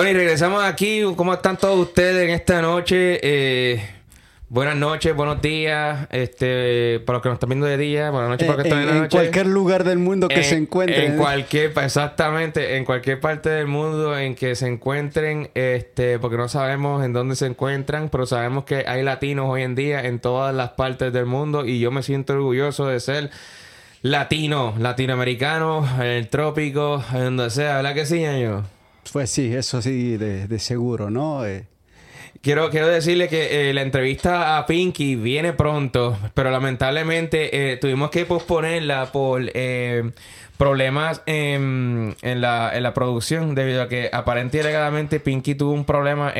Bueno, y regresamos aquí. ¿Cómo están todos ustedes en esta noche? Eh, buenas noches, buenos días. Este, para los que nos están viendo de día, buenas noches para los que están en, en la en noche. cualquier lugar del mundo que En- se encuentren. En cualquier, exactamente, en cualquier parte del mundo en que se encuentren, este, porque no sabemos en dónde se encuentran, pero sabemos que hay latinos hoy en día en todas las partes del mundo y yo me siento orgulloso de ser latino, latinoamericano, en el trópico, en donde sea, ¿verdad que sí, ñaño? Pues sí, eso sí, de, seguro, ¿no? Eh, Quiero, quiero decirle que eh, la entrevista a Pinky viene pronto, pero lamentablemente eh, tuvimos que posponerla por problemas en, la, en la producción, debido a que aparentemente y alegadamente Pinky tuvo un problema,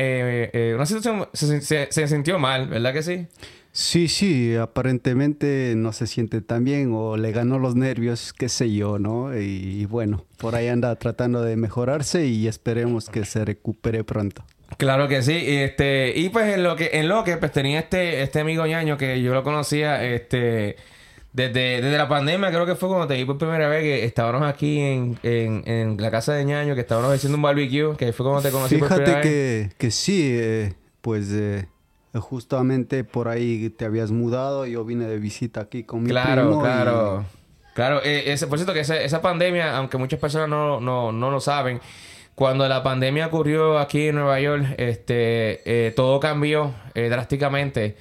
una situación, se- se sintió mal, ¿verdad que sí? Sí, sí, aparentemente no se siente tan bien o le ganó los nervios, qué sé yo, ¿no? Y, y bueno, por ahí anda tratando de mejorarse y esperemos que se recupere pronto. Claro que sí, y este, y pues en lo que, en lo que pues tenía este, este amigo ñaño que yo lo conocía, este, desde, desde la pandemia, creo que fue cuando te vi por primera vez que estábamos aquí en, en, en la casa de ñaño, que estábamos haciendo un barbecue, que fue cuando te conocí por Fíjate vez. que, que sí, eh, pues eh, justamente por ahí te habías mudado, yo vine de visita aquí con mi Claro, primo y- claro. Claro, eh, ese, por cierto que esa, esa pandemia, aunque muchas personas no, no, no lo saben, cuando la pandemia ocurrió aquí en Nueva York, este, eh, todo cambió eh, drásticamente.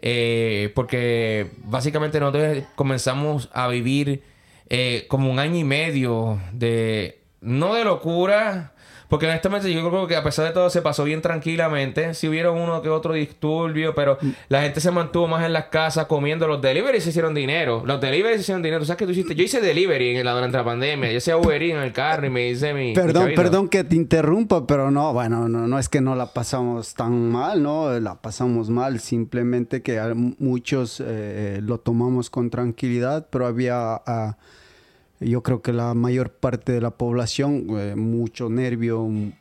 eh, porque básicamente nosotros comenzamos a vivir eh, como un año y medio de, no de locura, porque honestamente yo creo que a pesar de todo se pasó bien tranquilamente. Si hubieron uno que otro disturbio, pero la gente se mantuvo más en las casas comiendo. Los deliveries se hicieron dinero. Los deliveries se hicieron dinero. ¿Tú sabes que tú hiciste? Yo hice delivery en la, durante la pandemia. Yo hacía Uber en el carro y me hice mi... mi Perdón, chavito. perdón que te interrumpa, pero no, bueno, no, no es que no la pasamos tan mal, ¿no? La pasamos mal, simplemente que muchos eh, lo tomamos con tranquilidad, pero había, ah, yo creo que la mayor parte de la población, eh, mucho nervio, mm,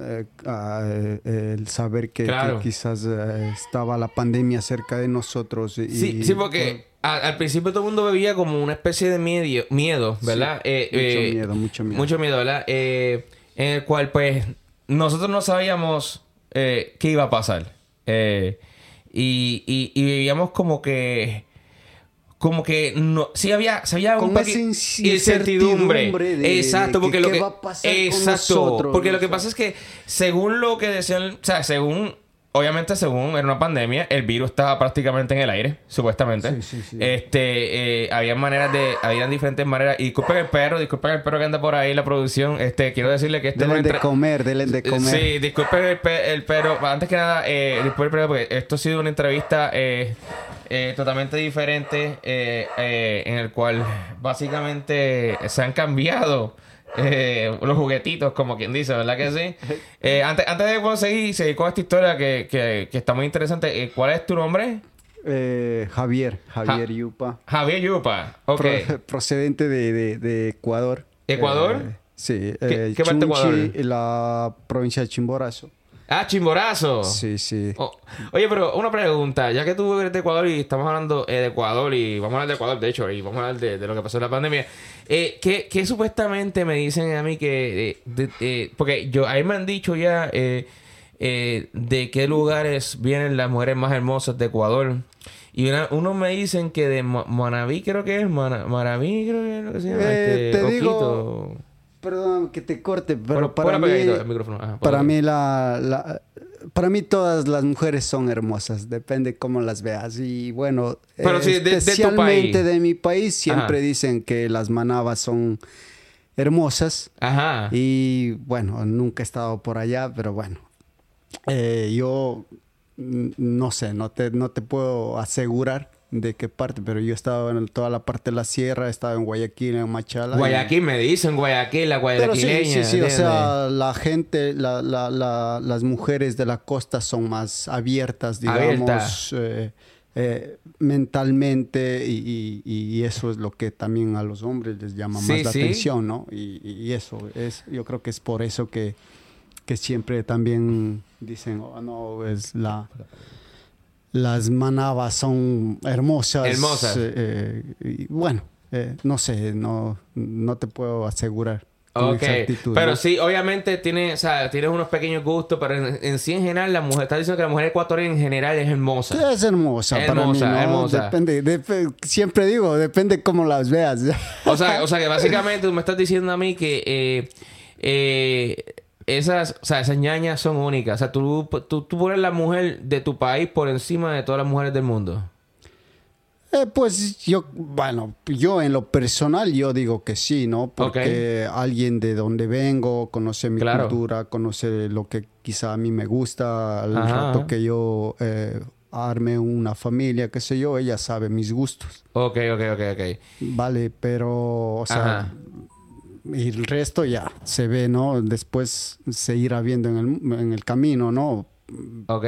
eh, ah, eh, el saber que, Claro. que quizás estaba la pandemia cerca de nosotros. Y, Sí, sí, porque a- al principio todo el mundo bebía como una especie de miedo, miedo ¿verdad? Mucho miedo, mucho miedo. Mucho miedo, ¿verdad? En el cual, pues, nosotros no sabíamos qué iba a pasar. Y, y, y vivíamos como que... Como que no... Sí había... Sí había Con un esa incertidumbre de- Exacto, de porque que lo que... va a pasar con Exacto. nosotros, porque lo que pasa es que según lo que decían... O sea, según... Obviamente, según era una pandemia, el virus estaba prácticamente en el aire, supuestamente. Sí, sí, sí. Este, eh, había maneras de, habían diferentes maneras. Y disculpen el perro, disculpen el perro que anda por ahí en la producción. Este, quiero decirle que este Delen no de comer, delen de comer. Sí, disculpen el, pe- el perro. Antes que nada, eh, disculpen el perro porque esto ha sido una entrevista eh, eh, totalmente diferente eh, eh, en el cual básicamente se han cambiado eh, los juguetitos, como quien dice, ¿verdad que sí? Eh, antes, antes de bueno, seguir, seguir con esta historia que, que, que está muy interesante, eh, ¿cuál es tu nombre? Eh, Javier, Javier Yupa. Javier Yupa. Ok. Pro- procedente de, de- de Ecuador. ¿Ecuador? Sí, ¿Qué- qué parte de Ecuador? la provincia de Chimborazo. Ah, Chimborazo. Sí, sí. Oh, Oye, pero una pregunta, ya que tú eres de Ecuador y estamos hablando eh, de Ecuador y vamos a hablar de Ecuador, de hecho, y vamos a hablar de, de lo que pasó en la pandemia, eh, ¿qué, qué supuestamente me dicen a mí que... eh, de- eh, porque yo, ahí me han dicho ya eh, eh, de qué lugares vienen las mujeres más hermosas de Ecuador. Y una- unos me dicen que de Ma- Manaví creo que es, Mana- Manaví creo que es lo que se llama. Este, te digo. Perdón que te corte, pero Bueno, para mí, el micrófono. Ajá, para mí la, la- para mí todas las mujeres son hermosas, depende cómo las veas y bueno, Pero eh, sí, de- de tu especialmente país. de mi país siempre Ajá. dicen que las manabas son hermosas Ajá. y bueno, nunca he estado por allá, pero bueno, eh, yo no sé, no te, no te puedo asegurar de qué parte, pero yo he estado en toda la parte de la sierra, he estado en Guayaquil, en Machala. y- Guayaquil, me dicen Guayaquil, la pero sí, guayaquileña. sí, sí, o sea, la gente, la, la, la- las mujeres de la costa son más abiertas, digamos, eh, eh, mentalmente y, y- y eso es lo que también a los hombres les llama Sí, más la sí. atención, ¿no? Y, y eso, es, yo creo que es por eso que, que siempre también dicen, oh, no, es la... Las manabas son hermosas. Hermosas. eh, eh, y bueno, eh, no sé, no, no te puedo asegurar Ok, pero ¿no? sí, obviamente tiene, o sea, tienes unos pequeños gustos, pero en, en sí en general la mujer, está diciendo que la mujer ecuatoriana en general es hermosa. Es hermosa, para Hermosa, mí, ¿no? hermosa. Depende, dep- siempre digo, depende cómo las veas. O sea, o sea que básicamente tú me estás diciendo a mí que eh, eh, esas, o sea, esas ñañas son únicas. O sea, tú, tú, tú pones la mujer de tu país por encima de todas las mujeres del mundo. Eh, pues yo, bueno, yo en lo personal yo digo que sí, ¿no? Porque alguien de donde vengo conoce mi Claro. cultura, conoce lo que quizá a mí me gusta, al Ajá. rato que yo eh, arme una familia, qué sé yo, ella sabe mis gustos, Ok, ok, ok, ok. ¿vale? Pero, o sea, Ajá. Y el resto ya se ve, ¿no? Después se irá viendo en el, en el camino, ¿no? Ok.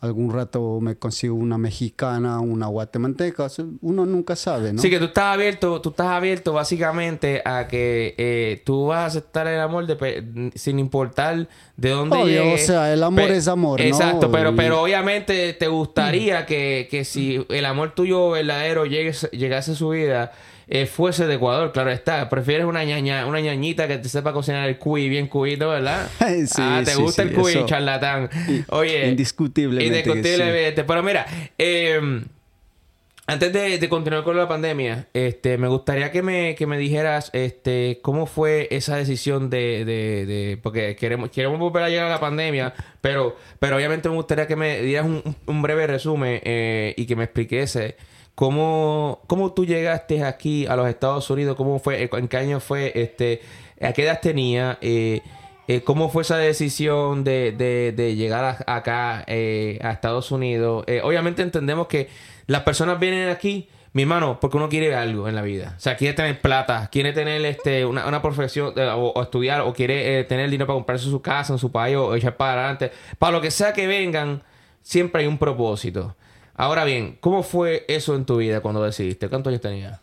Algún rato me consigo una mexicana, una guatemalteca, uno nunca sabe, ¿no? Sí, que tú estás abierto, tú estás abierto básicamente a que eh, tú vas a aceptar el amor de sin importar de dónde Obvio, o sea, el amor es amor, ¿no? Exacto, pero, Y- pero obviamente te gustaría que, que si el amor tuyo verdadero llegue, llegase a su vida, eh, fuese de Ecuador, claro está. Prefieres una ñaña, una ñañita que te sepa cocinar el cuy bien cuito, ¿verdad? Sí, ah, te sí, gusta sí, el cuy, charlatán. Oye. Indiscutiblemente Indiscutiblemente. Pero mira, eh, antes de, de continuar con la pandemia, este, me gustaría que me, que me dijeras este, cómo fue esa decisión de, de, de- porque queremos, queremos volver a llegar a la pandemia, pero, pero obviamente me gustaría que me dieras un, un breve resumen eh, y que me expliquese cómo, cómo tú llegaste aquí a los Estados Unidos, cómo fue, eh, en qué año fue, este, a qué edad tenía, eh, eh, ¿Cómo fue esa decisión de, de- de llegar acá eh, a Estados Unidos? Obviamente entendemos que las personas vienen aquí, mi hermano, porque uno quiere algo en la vida. O sea, quiere tener plata, quiere tener este una, una profesión o, o estudiar, o quiere tener dinero para comprarse su casa en su país o echar para adelante. Para lo que sea que vengan, siempre hay un propósito. Ahora bien, ¿cómo fue eso en tu vida cuando decidiste? ¿Cuántos años tenías?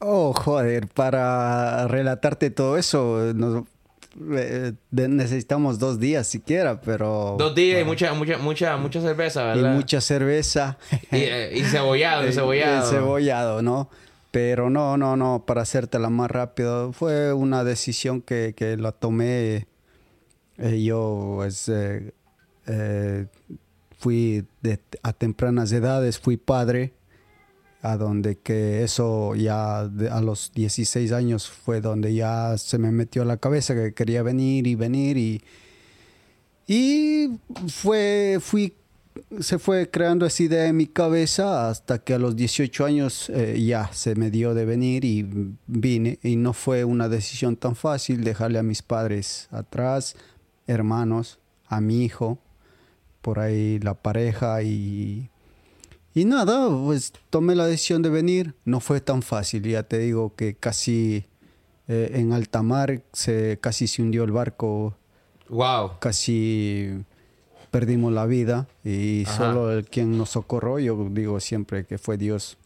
Oh, joder, para relatarte todo eso nos- eh, necesitamos dos días siquiera, pero... Dos días y mucha, mucha, mucha, mucha cerveza, y ¿verdad? mucha cerveza. Y, eh, y cebollado, y cebollado. cebollado, ¿no? Pero no, no, no, para hacértela más rápido, fue una decisión que, que la tomé. eh, yo, pues, fui a tempranas edades, fui padre, a donde que eso ya a los 16 años fue donde ya se me metió a la cabeza que quería venir y venir y, y fue, fui se fue creando esa idea en mi cabeza hasta que a los 18 años eh, ya se me dio de venir y vine. Y no fue una decisión tan fácil dejarle a mis padres atrás, hermanos, a mi hijo, por ahí la pareja y... Y nada, pues tomé la decisión de venir. No fue tan fácil, ya te digo que casi eh, en alta mar se, casi se hundió el barco Wow. casi perdimos la vida y Ajá. solo el quien nos socorrió, yo digo siempre que fue Dios.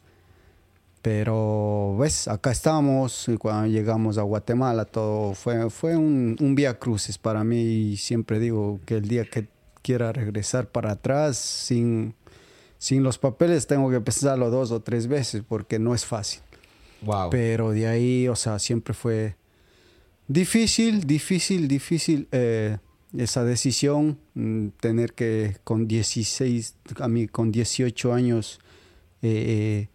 Pero, ves, acá estamos y cuando llegamos a Guatemala todo fue, fue un, un vía cruces para mí y siempre digo que el día que quiera regresar para atrás sin, sin los papeles tengo que pensarlo dos o tres veces porque no es fácil. Wow. Pero de ahí, o sea, siempre fue difícil, difícil, difícil eh, esa decisión. mm, tener que con 16, a mí con 18 años, eh,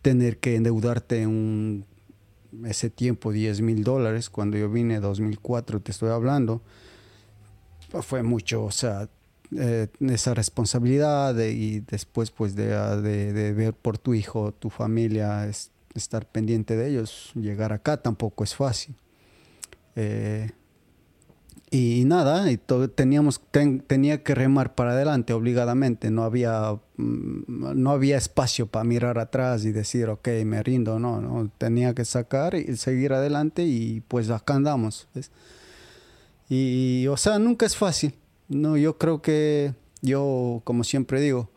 tener que endeudarte un, ese tiempo 10 mil dólares. Cuando yo vine 2004, te estoy hablando, pues, fue mucho, o sea, eh, esa responsabilidad de- y después pues de, de- de ver por tu hijo, tu familia, es- estar pendiente de ellos, llegar acá tampoco es fácil. Eh, y nada, y teníamos, ten- tenía que remar para adelante obligadamente, no había, mm, no había espacio para mirar atrás y decir, ok, me rindo, no, no, tenía que sacar y seguir adelante y pues acá andamos. Y, o sea, nunca es fácil. No, yo creo que yo, como siempre digo,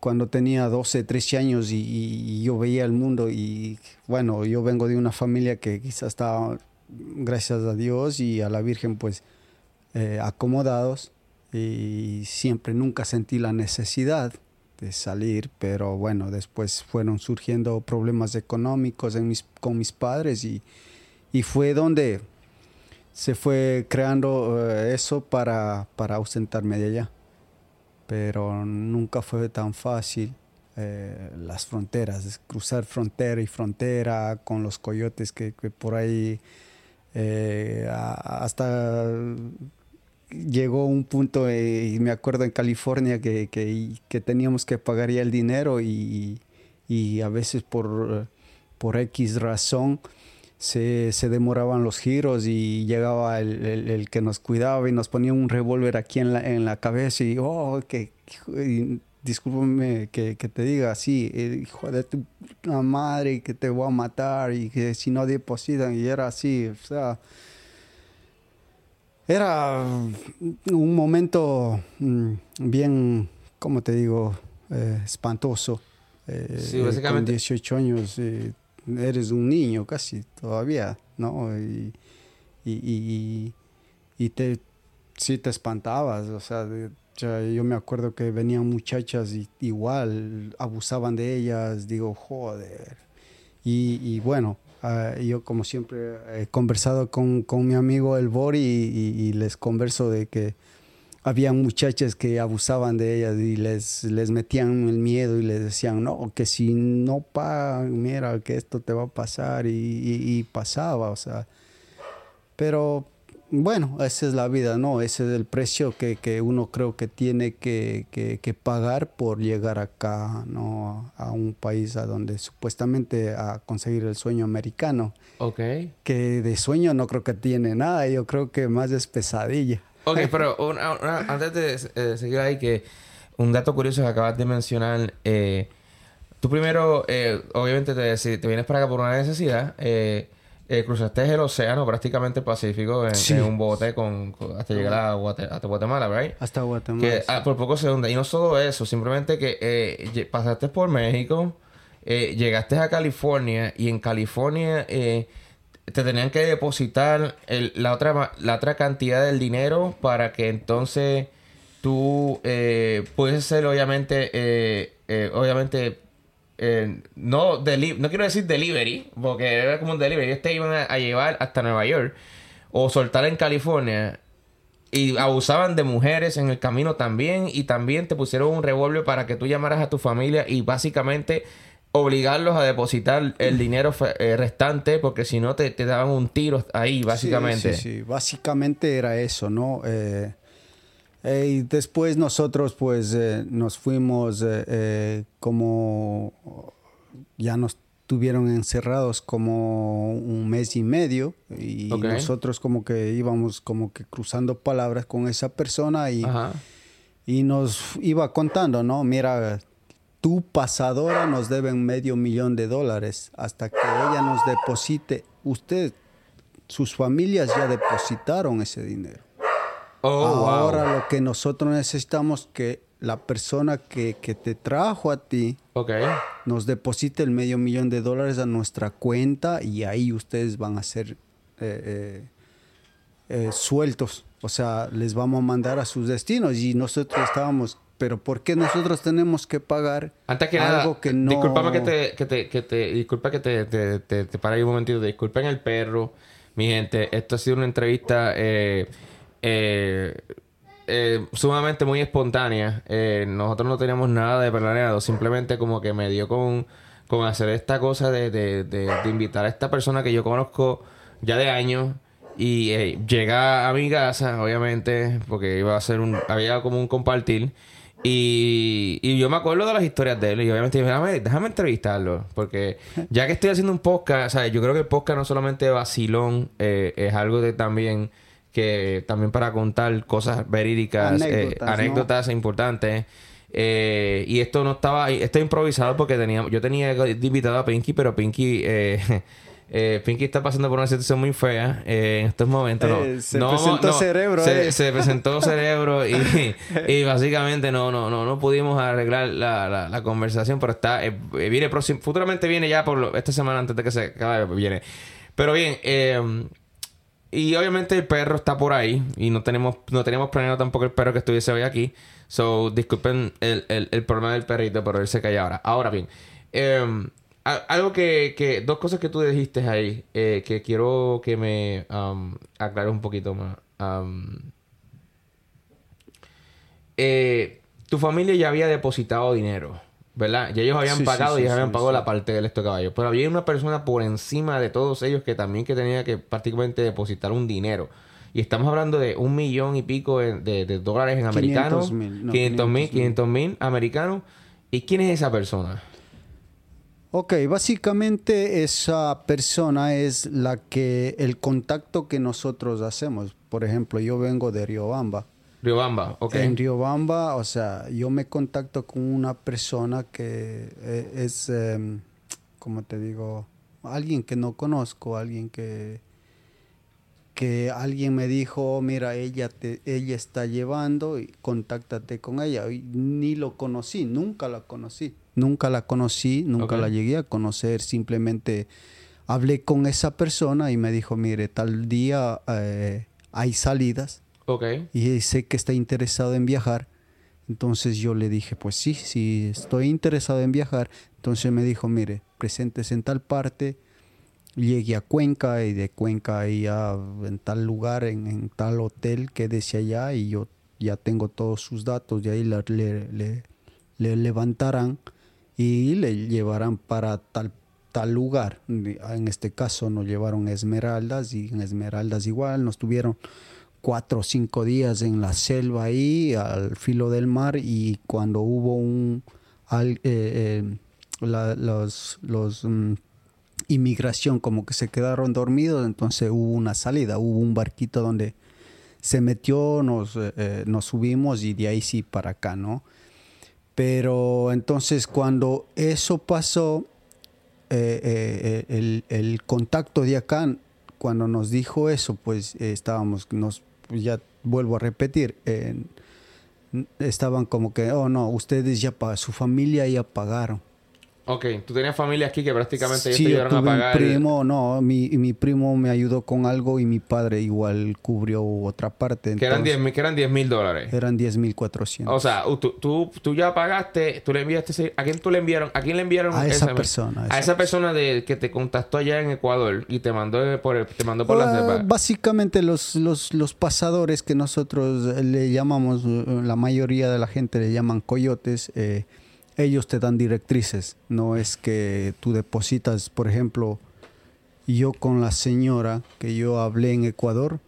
cuando tenía 12, 13 años y, yo veía el mundo y bueno, yo vengo de una familia que quizás estaba, gracias a Dios y a la Virgen, pues eh, acomodados y siempre nunca sentí la necesidad de salir, pero bueno, después fueron surgiendo problemas económicos con mis padres y, y fue donde se fue creando eh, eso para, para ausentarme de allá. Pero nunca fue tan fácil eh, las fronteras, cruzar frontera y frontera con los coyotes que, que por ahí eh, hasta llegó un punto, y me acuerdo en California, que, que, que, teníamos que pagar ya el dinero y, y a veces por, por X razón se, se, demoraban los giros y llegaba el, el, que nos cuidaba y nos ponía un revólver aquí en la, en la cabeza y, oh, que, discúlpame que, que, te diga así, eh, hijo de tu madre, que te voy a matar y que si no depositan y era así, o sea, era un momento mm, bien, ¿cómo te digo? Eh, espantoso. Eh, sí, básicamente. Con 18 años eres un niño casi todavía, ¿no? Y, y, y, te, sí te espantabas, o sea, yo me acuerdo que venían muchachas y igual abusaban de ellas, digo, joder. Y, y bueno, ah, yo como siempre he conversado con, con mi amigo El Bori y, les converso de que había muchachas que abusaban de ellas y les, les metían el miedo y les decían, no, que si no pagan, mira, que esto te va a pasar y, y pasaba, o sea. Pero bueno, esa es la vida, ¿no? Ese es el precio que, que uno creo que tiene que, que, pagar por llegar acá, ¿no? A un país a donde supuestamente a conseguir el sueño americano. Ok. Que de sueño no creo que tiene nada, yo creo que más es pesadilla. Ok, pero antes de eh, seguir ahí, que un dato curioso que acabas de mencionar, eh, tú primero, eh, obviamente te, te vienes para acá por una necesidad, eh, eh, cruzaste el océano, prácticamente el Pacífico, en, un bote con, hasta llegar a, hasta Guatemala, ¿right? Hasta Guatemala. Que ah, por poco se hunde. Y no solo eso, simplemente que eh, pasaste por México, eh, llegaste a California y en California eh, te tenían que depositar la, otra, la otra cantidad del dinero para que entonces tú eh, ser obviamente, obviamente eh, no, no quiero decir delivery, porque era como un delivery. Ellos te iban a, llevar hasta Nueva York o soltar en California. Y abusaban de mujeres en el camino también. Y también te pusieron un revólver para que tú llamaras a tu familia y básicamente obligarlos a depositar el dinero eh, restante porque si no te, daban un tiro ahí, básicamente. Sí, sí, Básicamente era eso, ¿no? Eh, eh, y después nosotros pues nos fuimos como ya nos tuvieron encerrados como un mes y medio y nosotros como que íbamos como que cruzando palabras con esa persona y, y nos iba contando, ¿no? Mira, tu pasadora nos deben medio millón de dólares hasta que ella nos deposite. Usted, sus familias ya depositaron ese dinero. Oh, Ahora lo que nosotros necesitamos que la persona que, te trajo a ti nos deposite el medio millón de dólares a nuestra cuenta y ahí ustedes van a ser eh, eh, eh, sueltos. O sea, les vamos a mandar a sus destinos y nosotros estábamos pero ¿por qué nosotros tenemos que pagar Antes que algo que no... Disculpame que te, que te, que te, disculpa que te, te, te, para ahí un momentito. Disculpen el perro, mi gente. Esto ha sido una entrevista eh, eh, eh, sumamente muy espontánea. Eh, nosotros no teníamos nada de planeado, simplemente como que me dio con, con hacer esta cosa de, de, de, invitar a esta persona que yo conozco ya de años y eh, llega a mi casa, obviamente, porque iba a ser un, había como un compartir. Y, y yo me acuerdo de las historias de él y obviamente dije, déjame, déjame entrevistarlo, porque ya que estoy haciendo un podcast, o sea, yo creo que el podcast no solamente vacilón, eh, es algo de también que también para contar cosas verídicas, anécdotas, eh, importantes. Eh, y esto no estaba, esto improvisado porque tenía, yo tenía invitado a Pinky, pero Pinky, eh, eh, Pinky está pasando por una situación muy fea en estos momentos. No, se presentó cerebro. Se, presentó cerebro y, y, básicamente no, no, no, no pudimos arreglar la, la, conversación, pero está, viene próximo, futuramente viene ya por esta semana antes de que se acabe, viene. Pero bien, eh, y obviamente el perro está por ahí. Y no tenemos, no teníamos planeado tampoco el perro que estuviese hoy aquí. So, disculpen el, el, el problema del perrito, pero él se cae ahora. Ahora bien, algo que, que, dos cosas que tú dijiste ahí, eh, que quiero que me um, aclares un poquito más. Um, eh, tu familia ya había depositado dinero, ¿verdad? Ya ellos habían pagado y ellos habían pagado la parte del esto caballo. Pero había una persona por encima de todos ellos que también que tenía que prácticamente depositar un dinero. Y estamos hablando de un millón y pico de, dólares en americanos. 500 mil. 500 mil americanos. ¿Y quién es esa persona? Ok, básicamente esa persona es la que, el contacto que nosotros hacemos. Por ejemplo, yo vengo de Riobamba. Riobamba, ok. En Riobamba, o sea, yo me contacto con una persona que eh, es, em, como te digo, alguien que no conozco, alguien que que alguien me dijo, mira, ella te, ella está llevando y contáctate con ella. Y ni lo conocí, nunca la conocí. Nunca la conocí, nunca la llegué a conocer, simplemente hablé con esa persona y me dijo, mire, tal día eh, hay salidas. Okay. Y sé que está interesado en viajar. Entonces yo le dije, pues sí, sí, estoy interesado en viajar. Entonces me dijo, mire, presentes en tal parte, llegué a Cuenca y de Cuenca a en tal lugar, en, tal hotel, quédese allá y yo ya tengo todos sus datos, y ahí le, le, le, levantarán y le llevarán para tal, tal lugar. En este caso nos llevaron Esmeraldas y en Esmeraldas igual nos tuvieron cuatro o cinco días en la selva ahí, al filo del mar y cuando hubo un... Eh, eh, los, los mm, inmigración como que se quedaron dormidos, entonces hubo una salida, hubo un barquito donde se metió, nos, eh, nos subimos y de ahí sí para acá, ¿no? Pero entonces cuando eso pasó, eh, el, el, contacto de acá, cuando nos dijo eso, pues estábamos, nos, ya vuelvo a repetir, estaban como que, oh no, ustedes ya, su familia ya pagaron. Ok, tú tenías familia aquí que prácticamente ya te ayudaron a pagar. Un primo, no, mi, mi primo me ayudó con algo y mi padre igual cubrió otra parte. que eran 10 mil dólares. Eran 10 mil 400. O sea, tú, tú, tú, ya pagaste, tú le enviaste, ¿a quién tú le enviaron? ¿A quién le enviaron? A esa, persona. A esa, persona de, que te contactó allá en Ecuador y te mandó por, te mandó por la uh, Básicamente los, los, los pasadores que nosotros le llamamos, la mayoría de la gente le llaman coyotes, eh, ellos te dan directrices. No es que tú depositas, por ejemplo, yo con la señora que yo hablé en Ecuador.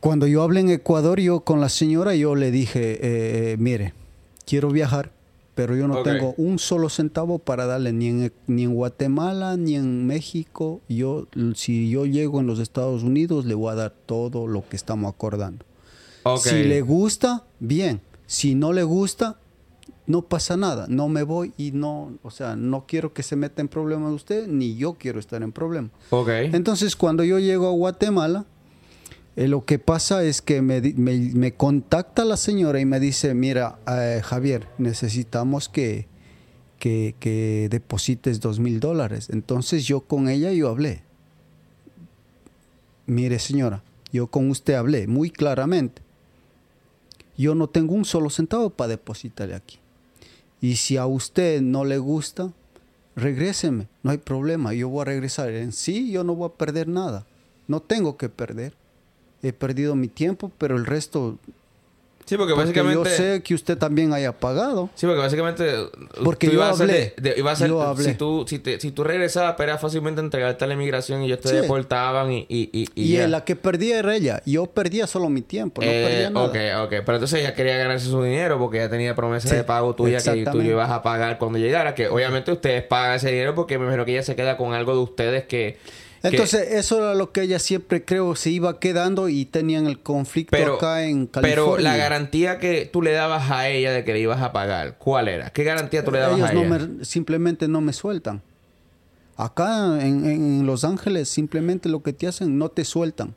Cuando yo hablé en Ecuador, yo con la señora, yo le dije, eh, eh, mire, quiero viajar, pero yo no tengo un solo centavo para darle ni en, ni en Guatemala ni en México. Yo, si yo llego en los Estados Unidos, le voy a dar todo lo que estamos acordando. Si le gusta, bien. Si no le gusta, no pasa nada. No me voy y no, o sea, no quiero que se meta en problemas usted, ni yo quiero estar en problemas. Okay. Entonces, cuando yo llego a Guatemala, eh, lo que pasa es que me, contacta la señora y me dice, mira, eh, Javier, necesitamos que, que, que deposites dos mil dólares. Entonces yo con ella yo hablé. Mire, señora, yo con usted hablé muy claramente yo no tengo un solo centavo para depositarle aquí. Y si a usted no le gusta, regréseme, no hay problema, yo voy a regresar. En sí, yo no voy a perder nada, no tengo que perder. He perdido mi tiempo, pero el resto Sí, porque, básicamente. Yo sé que usted también haya pagado. Sí, porque básicamente. Porque yo hablé. iba a ser, yo hablé. Si tú, si, te, si tú regresabas, era fácilmente entregarte a la inmigración y ellos te deportaban y. Y, y, y, la que perdía era ella. Yo perdía solo mi tiempo, no eh, perdía nada. Ok, ok. Pero entonces ella quería ganarse su dinero porque ella tenía promesas de pago tuya que tú ibas a pagar cuando llegara. Que obviamente ustedes pagan ese dinero porque me imagino que ella se queda con algo de ustedes que entonces, eso era lo que ella siempre creo se iba quedando y tenían el conflicto acá en California. Pero la garantía que tú le dabas a ella de que le ibas a pagar, ¿cuál era? ¿Qué garantía tú le dabas a ella? simplemente no me sueltan. Acá en, Los Ángeles, simplemente lo que te hacen, no te sueltan.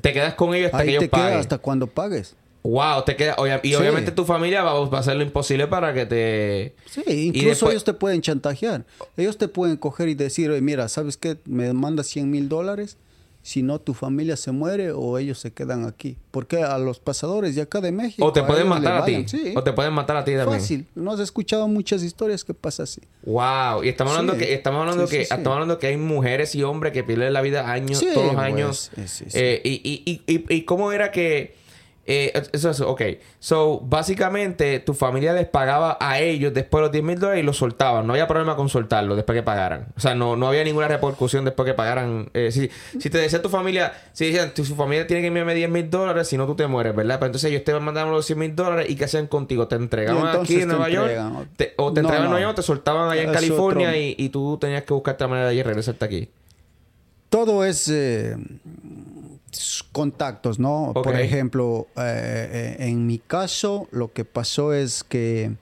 Te quedas con ellos hasta que ellos te hasta cuando pagues. Wow, te queda. y obviamente tu familia va, a hacer lo imposible para que te. Sí, incluso ellos te pueden chantajear. Ellos te pueden coger y decir, Oye, mira, ¿sabes qué? Me manda 100 mil dólares si no tu familia se muere o ellos se quedan aquí. Porque a los pasadores de acá de México... O te pueden matar a ti. sí. O te pueden matar a ti también. Fácil. No has escuchado muchas historias que pasa así. Wow, y estamos Sí. hablando que estamos hablando que estamos hablando que hay mujeres y hombres que pierden la vida años, todos los pues, años. sí, sí, sí. Eh, y, y, y, y, y cómo era que eh, eso es ok. So, básicamente, tu familia les pagaba a ellos después de los 10 mil dólares y los soltaban. No había problema con soltarlo después que pagaran. O sea, no, no había ninguna repercusión después que pagaran. Eh, si, si te decía tu familia, si decían, tu su familia tiene que enviarme 10 mil dólares, si no tú te mueres, ¿verdad? Pero entonces ellos te mandaban los 100 mil dólares y ¿qué hacían contigo? ¿Te entregaban aquí en Nueva York? Te- o te No, entregaban en. Nueva York te soltaban allá en Es California y, y tú tenías que buscarte la manera de regresarte aquí. todo es eh, contactos, ¿no? Por ejemplo, eh, eh, en mi caso, lo que pasó es que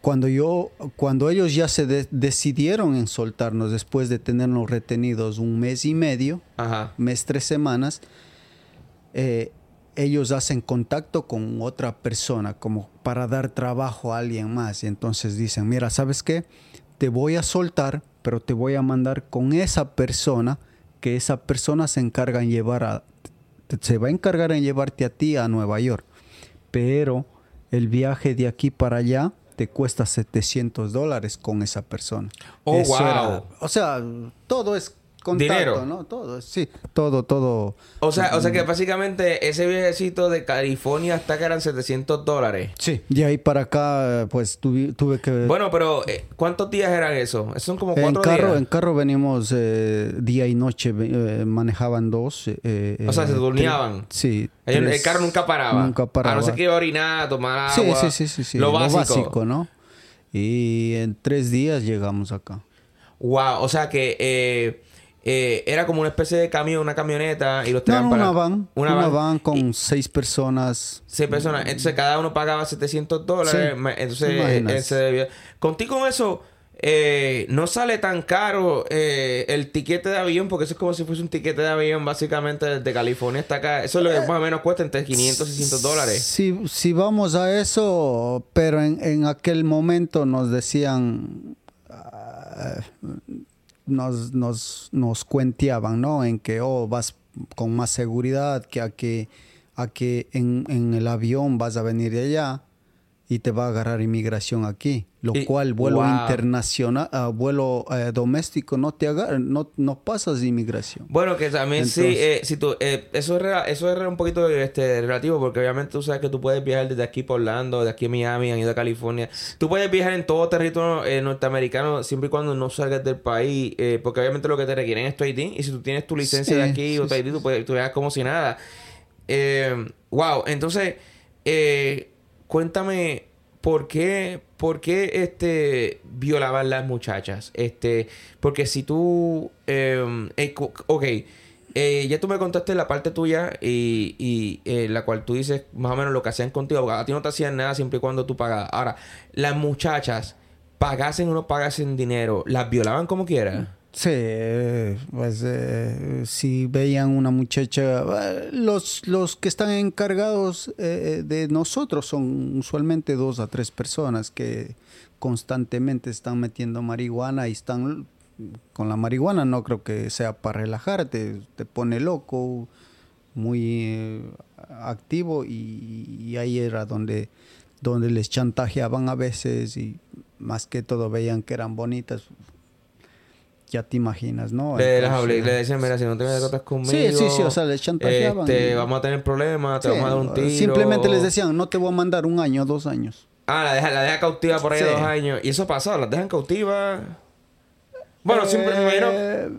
cuando yo, cuando ellos ya se de- decidieron en soltarnos después de tenernos retenidos un mes y medio, Ajá. mes tres semanas, eh, ellos hacen contacto con otra persona como para dar trabajo a alguien más y entonces dicen, mira, ¿sabes qué? Te voy a soltar, pero te voy a mandar con esa persona que esa persona se encarga en llevar a se va a encargar en llevarte a ti a Nueva York. Pero el viaje de aquí para allá te cuesta 700 dólares con esa persona. Oh, Eso wow. era- o sea, todo es contacto, Dinero. ¿no? Todo, sí, todo, todo. O sea, o sea que básicamente ese viajecito de California hasta que eran 700 dólares. Sí. De ahí para acá, pues tuve, tuve que... Bueno, pero eh, ¿cuántos días eran eso? Esos son como en cuatro carro, días. en carro venimos eh, día y noche, eh, manejaban dos. O sea, se turneaban. Sí. El, carro nunca paraba. Nunca paraba. A no ser que iba a orinar, tomar Sí, agua. sí, sí, sí, sí. Lo básico. ¿no? Y en tres días llegamos acá. Wow, o sea que eh, eh, era como una especie de camión, una camioneta y los traían no, para... una van. Una, Una, van. van, con Y- seis personas. Seis personas. Entonces cada uno pagaba 700 dólares. Sí. Entonces debía- Contigo con eso, eh, no sale tan caro eh, el tiquete de avión, porque eso es como si fuese un tiquete de avión básicamente desde California hasta acá. Eso es lo que más o menos cuesta entre 500 y 600 dólares. Si, si vamos a eso, pero en, en aquel momento nos decían, ah, nos, nos, nos cuenteaban, ¿no? En que, oh, vas con más seguridad, que a que, a que en, en el avión vas a venir de allá y te va a agarrar inmigración aquí. Lo Y- cual, vuelo wow. internacional, ah, vuelo eh, doméstico, no te agarra, no, no pasas de inmigración. Bueno, que también sí, eh, si tú, eh, eso es rela- eso es un poquito este, relativo, porque obviamente tú sabes que tú puedes viajar desde aquí por Orlando, de aquí a Miami, han ido a California. Tú puedes viajar en todo territorio eh, norteamericano siempre y cuando no salgas del país, eh, porque obviamente lo que te requieren es tu ID, y si tú tienes tu licencia Sí, de aquí o tu ID, tú, puedes, tú viajas como si nada. Wow, entonces, eh, cuéntame, ¿por qué, por qué este, violaban las muchachas? Este, porque si tú, eh, eh, ok, eh, ya tú me contaste la parte tuya y, y eh, la cual tú dices más o menos lo que hacían contigo, a ti no te hacían nada siempre y cuando tú pagabas. Ahora, las muchachas, pagasen o no pagasen dinero, ¿las violaban como quiera? Sí, pues eh, si veían una muchacha, eh, los, los que están encargados eh, de nosotros son usualmente dos a tres personas que constantemente están metiendo marihuana y están con la marihuana, no creo que sea para relajarte, te pone loco, muy eh, activo y, y ahí era donde, donde les chantajeaban a veces y más que todo veían que eran bonitas ya te imaginas, ¿no? Le, Entonces, le decían, mira, si no te metes conmigo... Sí, sí, sí, o sea, les chantajeaban. Este, vamos a tener problemas, te sí, vamos a dar un tiro. Simplemente les decían, no te voy a mandar un año, dos años. Ah, la deja, la deja cautiva por ahí Sí. dos años. Y eso ha pasado, las dejan cautivas. Bueno, siempre me imagino... Eh,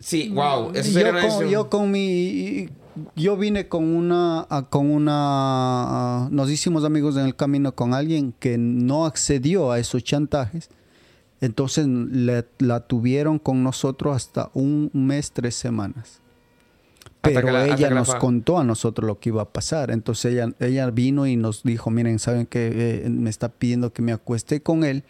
Sí, wow. Eso yo, una con, yo con mi... Yo vine con una... con una... nos hicimos amigos en el camino con alguien que no accedió a esos chantajes. Entonces la tuvieron con nosotros hasta un mes, tres semanas. Pero la- ella nos contó a nosotros lo que iba a pasar. Entonces ella, ella vino y nos dijo, miren, ¿saben que me está pidiendo que me acueste con él?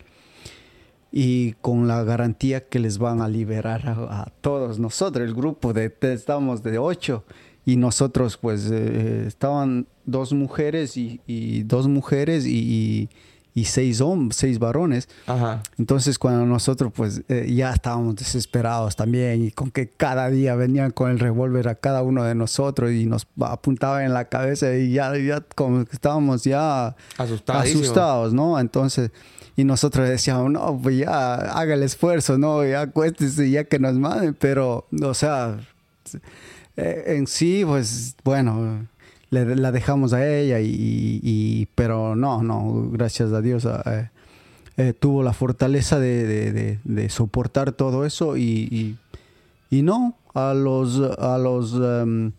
Y con la garantía que les van a liberar a, a todos nosotros. El grupo de, de- estábamos de ocho. Y nosotros, pues, eh, estaban dos mujeres y, y dos mujeres y, y- y seis, hombres, seis varones. Ajá. Entonces cuando nosotros pues eh, ya estábamos desesperados también y con que cada día venían con el revólver a cada uno de nosotros y nos apuntaban en la cabeza y ya, ya como que estábamos ya asustados, ¿no? Entonces, y nosotros decíamos, no, pues ya haga el esfuerzo, ¿no? Ya acuéstese, ya que nos manden, pero, o sea, eh, en sí, pues bueno la dejamos a ella y, pero no, no, gracias a Dios eh, eh, tuvo la fortaleza de, soportar todo eso y, y, no, a los, a los, em,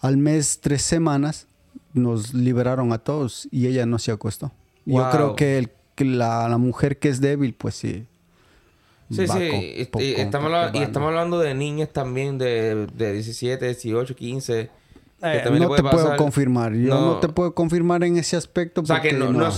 al mes, tres semanas, nos liberaron a todos y ella no se acostó. Yo creo que, el, la, mujer que es débil, pues sí. Sí, sí, y, estamos, y estamos hablando de niñas también de, de 17, 18, 15 eh, no te puedo confirmar. Yo no. te puedo confirmar en ese aspecto. O sea, que no, no,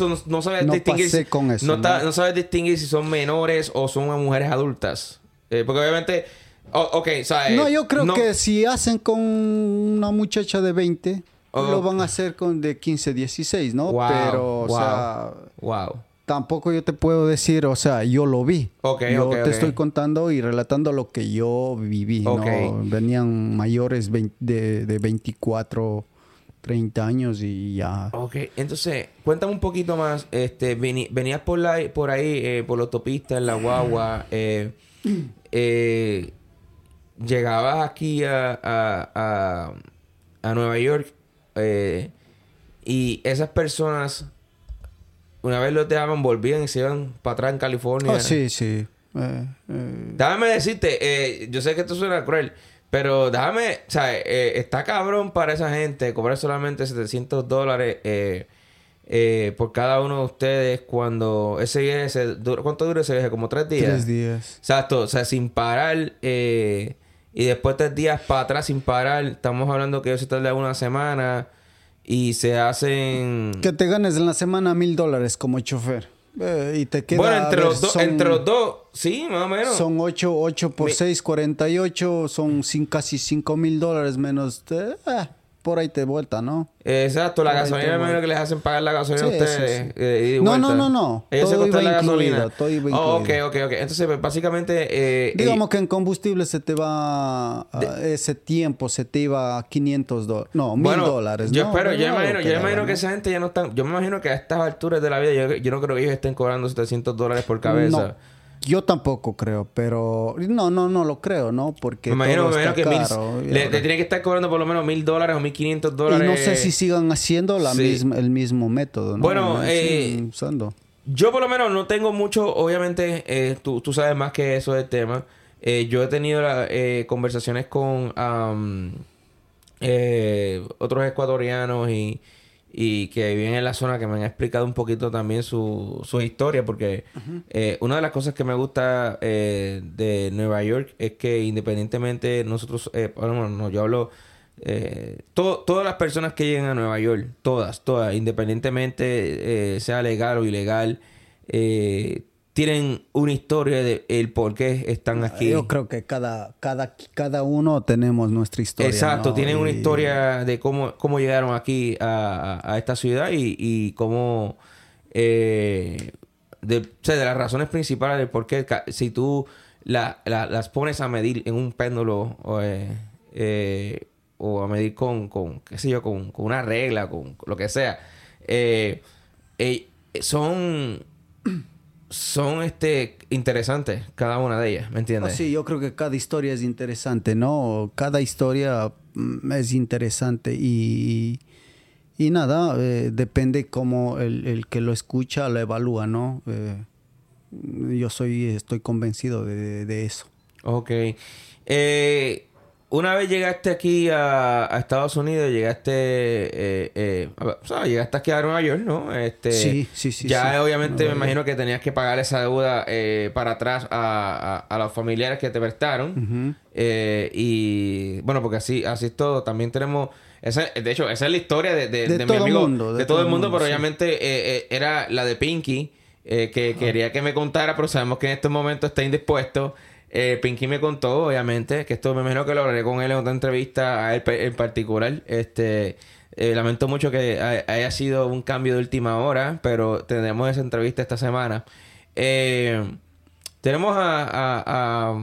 sabes distinguir. Si, con eso, no, sabes distinguir si son menores o son mujeres adultas. Eh, porque obviamente. ok, o No, yo creo que si hacen con una muchacha de 20, lo van a hacer con de 15, 16, ¿no? Pero, o sea. Wow tampoco yo te puedo decir, o sea, yo lo vi. yo te estoy contando y relatando lo que yo viví, ¿no? Venían mayores de, de 24, 30 años y ya. Ok, entonces, cuéntame un poquito más. Este, venías por, la, por ahí, eh, por la autopista, en la guagua. Eh, eh, llegabas aquí a, a, a Nueva York y esas personas una vez los dejaban, volvían y se iban para atrás en California. Oh, sí, sí. Eh, eh. Déjame decirte, eh, yo sé que esto suena cruel, pero déjame, o sea, está cabrón para esa gente cobrar solamente 700 dólares por cada uno de ustedes cuando ese viaje, se, ¿cuánto dura ese viaje? Como tres días. Tres días. Exacto, o sea, sin parar y después tres días para atrás sin parar, estamos hablando que ellos se tardan una semana y se hacen... Que te ganes en la semana mil dólares como chofer. Eh, y te queda... Bueno, entre, los dos, entre los dos, sí, más o menos. Son 8, 8 por 6, 48, son casi 5 mil dólares menos... Eh, por ahí te vuelta, ¿no? Exacto, la gasolina me imagino que les hacen pagar la gasolina a ustedes. Eh, no, no, no, no. Ellos todo se costan la gasolina. Todo iba oh, ok, ok, ok. Entonces, pues, básicamente. Eh, Digamos que en combustible se te va. ese tiempo se te iba a 500 dólares. No, 1000 dólares. Yo espero, yo, imagino, yo imagino que esa gente ya no está. Yo me imagino que a estas alturas de la vida, yo, yo no creo que ellos estén cobrando 700 dólares por cabeza. Yo tampoco creo, pero no, no, no lo creo, ¿no? Porque me imagino, todo está que caro. le, tiene que estar cobrando por lo menos mil dólares o mil quinientos dólares. Y no sé si sigan haciendo la misma, el mismo método, ¿no? Bueno, eh, usando. Yo por lo menos no tengo mucho, obviamente, eh, tú, tú, sabes más que eso del tema. Eh, yo he tenido eh, conversaciones con eh, otros ecuatorianos y y que viven en la zona que me han explicado un poquito también su, su historia porque eh, una de las cosas que me gusta eh, de Nueva York es que independientemente nosotros eh, bueno, yo hablo eh, todas las personas que llegan a Nueva York todas todas independientemente eh, sea legal o ilegal eh, tienen una historia de el por qué están aquí. Yo creo que cada, cada, cada uno tenemos nuestra historia. Exacto, tienen una historia de cómo, cómo llegaron aquí a, esta ciudad y, y cómo... Eh, de, de las razones principales de por qué si tú las pones a medir en un péndulo o, eh, eh, o a medir con, con, qué sé yo, con, con una regla, con lo que sea, son son este interesantes cada una de ellas, ¿me entiendes? Oh, sí, yo creo que cada historia es interesante, ¿no? Cada historia mm, es interesante y, y nada, eh, depende cómo el, el, que lo escucha lo evalúa, ¿no? Eh, yo soy, estoy convencido de, de eso. Ok. Eh, una vez llegaste aquí a, Estados Unidos, llegaste, eh, eh, o sea, llegaste aquí a Nueva York, ¿no? Este, sí, sí, sí. Ya obviamente me imagino que tenías que pagar esa deuda eh, para atrás a, a, los familiares que te prestaron. Eh, y bueno, porque así, así es todo. También tenemos, esa, de hecho, esa es la historia de, de, mi amigo, mundo, de, todo, el mundo, pero obviamente era la de Pinky, que quería que me contara, pero sabemos que en este momento está indispuesto. Eh, Pinky me contó, obviamente, que esto me imagino que lo hablaré con él en otra entrevista a él en particular, este, Eh, lamento mucho que haya sido un cambio de última hora, pero tendremos esa entrevista esta semana. Eh, tenemos a,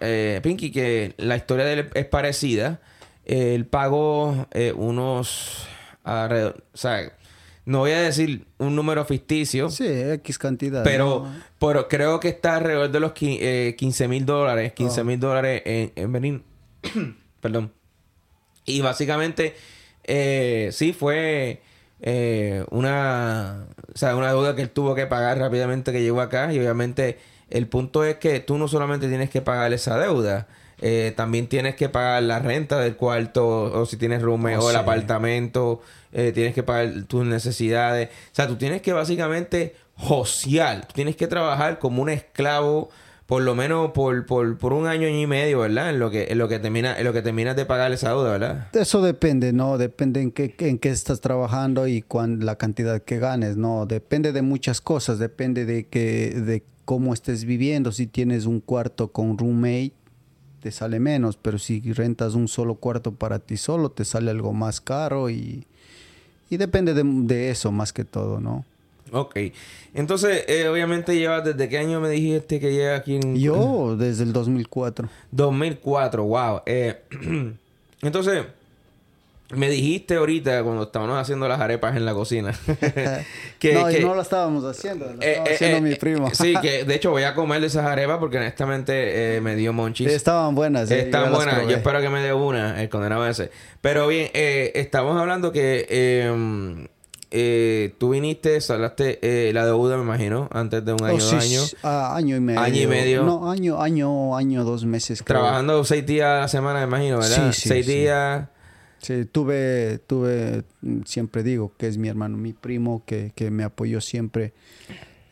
eh, Pinky que la historia de él es parecida. él pagó unos... o sea, no voy a decir un número ficticio. Sí, X cantidad. Pero, pero creo que está alrededor de los 15 mil dólares. 15 mil dólares en, en Benin. Perdón. Y básicamente eh, sí fue eh, una, o sea, una deuda que él tuvo que pagar rápidamente que llegó acá y obviamente el punto es que tú no solamente tienes que pagar esa deuda, eh, también tienes que pagar la renta del cuarto o si tienes room oh, o el apartamento, eh, tienes que pagar tus necesidades, o sea, tú tienes que básicamente tú tienes que trabajar como un esclavo por lo menos por, por, por un año y medio, ¿verdad? En lo que, en lo que termina, en lo que terminas de pagar esa deuda, ¿verdad? Eso depende, ¿no? Depende en qué, en qué estás trabajando y cuán, la cantidad que ganes, ¿no? Depende de muchas cosas, depende de que, de cómo estés viviendo. Si tienes un cuarto con roommate, te sale menos, pero si rentas un solo cuarto para ti solo, te sale algo más caro y, y depende de, de eso más que todo, ¿no? Ok. Entonces, eh, obviamente llevas desde qué año me dijiste que llega aquí en... Yo, desde el 2004. 2004, wow. Eh, entonces, me dijiste ahorita cuando estábamos haciendo las arepas en la cocina. que, no, no lo estábamos haciendo, lo eh, haciendo mi primo. sí, que de hecho voy a comer esas arepas porque honestamente me dio monchis. Estaban buenas. Estaban buenas. Yo espero que me dé una, el condenado ese. Pero bien, estamos hablando que em, eh, tú viniste, salaste eh, la deuda, me imagino, antes de un año, oh, dos años. Ah, año y medio. Año y medio. No, año, año, año, dos meses. Trabajando seis días a la semana, me imagino, ¿verdad? Sí, sí, seis días. Sí, tuve, tuve, siempre digo que es mi hermano, mi primo, que, que me apoyó siempre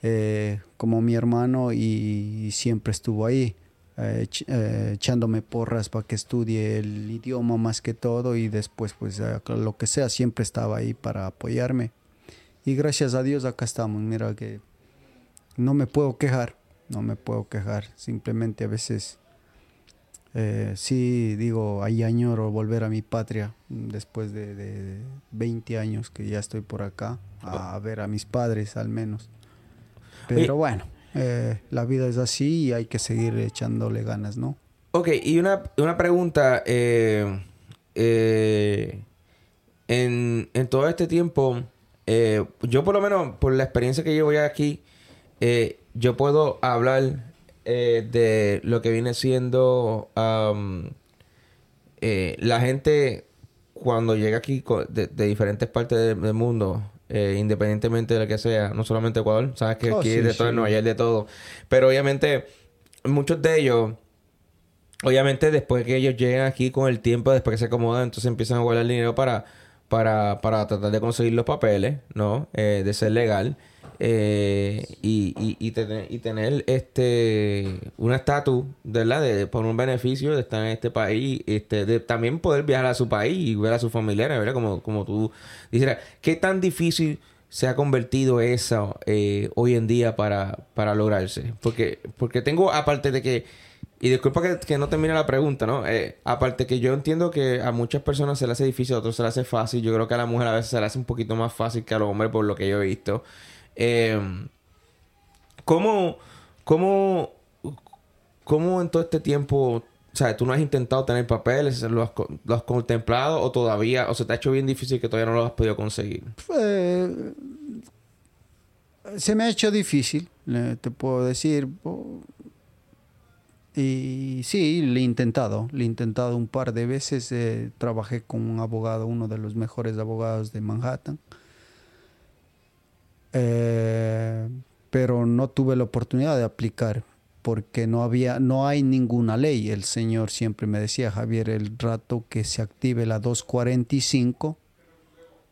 eh, como mi hermano y siempre estuvo ahí. Eh, eh, echándome porras para que estudie el idioma más que todo y después pues lo que sea siempre estaba ahí para apoyarme y gracias a Dios acá estamos mira que no me puedo quejar no me puedo quejar simplemente a veces eh, sí digo ahí añoro volver a mi patria después de, 20 años que ya estoy por acá a, ver a mis padres al menos pero bueno eh, la vida es así y hay que seguir echándole ganas, ¿no? Ok, y una, pregunta. Eh, eh, en, todo este tiempo, yo por lo menos, por la experiencia que llevo ya aquí, yo puedo hablar de lo que viene siendo la gente cuando llega aquí de, diferentes partes del mundo, eh, independientemente de lo que sea, no solamente Ecuador, sabes que oh, aquí de todo, en Nueva York de todo, pero obviamente muchos de ellos, obviamente después que ellos llegan aquí con el tiempo, después que se acomodan, entonces empiezan a guardar dinero para, para, para tratar de conseguir los papeles, ¿no? Eh, de ser legal. Eh, y, y, y, tener, y tener este un estatus, ¿verdad? De, por un beneficio de estar en este país, este, de también poder viajar a su país y ver a sus familiares, ¿verdad? Como, como tú dijeras, ¿qué tan difícil se ha convertido eso eh, hoy en día para, para lograrse? Porque, porque tengo, aparte de que, y disculpa que, que no termine la pregunta, ¿no? Eh, aparte que yo entiendo que a muchas personas se le hace difícil, a otros se le hace fácil, yo creo que a la mujer a veces se le hace un poquito más fácil que al hombre por lo que yo he visto. Eh, ¿cómo, cómo, ¿Cómo en todo este tiempo, o sea, tú no has intentado tener papeles, lo has, contemplado o todavía, o se te ha hecho bien difícil que todavía no lo has podido conseguir? se me ha hecho difícil, te puedo decir. Y sí, le he intentado, le he intentado un par de veces. Eh, trabajé con un abogado, uno de los mejores abogados de Manhattan. Eh, pero no tuve la oportunidad de aplicar porque no había, no hay ninguna ley. El señor siempre me decía, Javier, el rato que se active la 245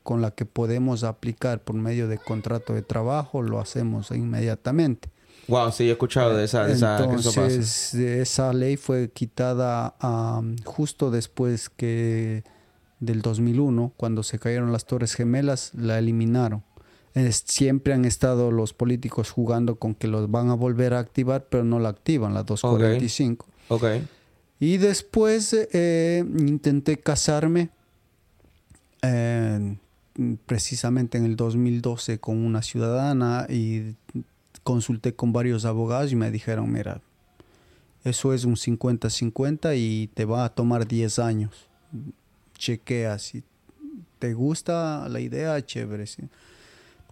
con la que podemos aplicar por medio de contrato de trabajo, lo hacemos inmediatamente. Wow, sí, he escuchado de esa, de Entonces, esa ley fue quitada justo después que del 2001, cuando se cayeron las Torres Gemelas, la eliminaron siempre han estado los políticos jugando con que los van a volver a activar, pero no la activan, la 245. Okay. Y después eh, intenté casarme eh, precisamente en el 2012 con una ciudadana y consulté con varios abogados y me dijeron, mira, eso es un 50-50 y te va a tomar 10 años. Chequea si te gusta la idea, chévere.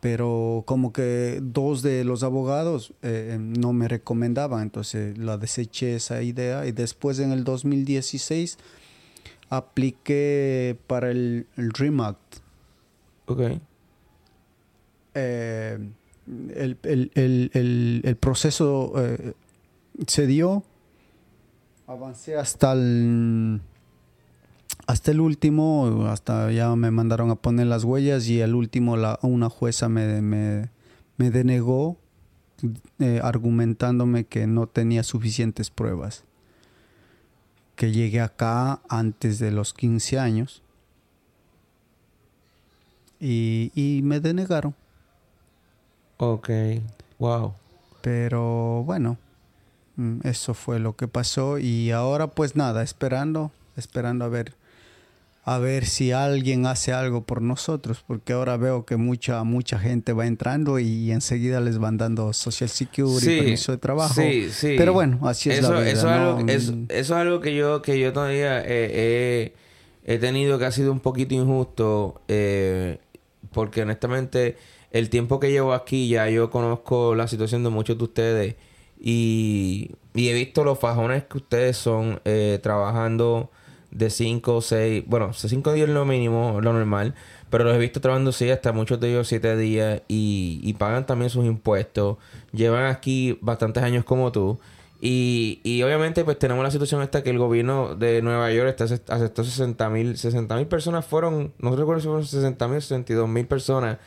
Pero como que dos de los abogados eh, no me recomendaban, entonces la deseché esa idea y después en el 2016 apliqué para el, Dream Act. Ok. Eh, el, proceso eh, se dio, avancé hasta el hasta el último, hasta ya me mandaron a poner las huellas y el último la, una jueza me, me, denegó eh, argumentándome que no tenía suficientes pruebas. Que llegué acá antes de los 15 años y, y me denegaron. Ok, wow. Pero bueno, mm, eso fue lo que pasó y ahora pues nada, esperando, esperando a ver a ver si alguien hace algo por nosotros, porque ahora veo que mucha mucha gente va entrando y enseguida les van dando Social Security, permiso de trabajo. Sí, sí. Pero bueno, así es eso, la vida. Eso, es algo, eso, es algo que yo, que yo todavía he tenido que ha sido un poquito injusto, eh, porque honestamente el tiempo que llevo aquí ya yo conozco la situación de muchos de ustedes y, y he visto los fajones que ustedes son eh, trabajando de 5 o 6, bueno, 5 días es lo mínimo, lo normal, pero los he visto trabajando sí hasta muchos de ellos 7 días y, y, pagan también sus impuestos, llevan aquí bastantes años como tú. Y, y obviamente pues tenemos la situación esta que el gobierno de Nueva York está, aceptó 60 mil, 60 mil personas fueron, no recuerdo si fueron 60 mil, 62 mil personas,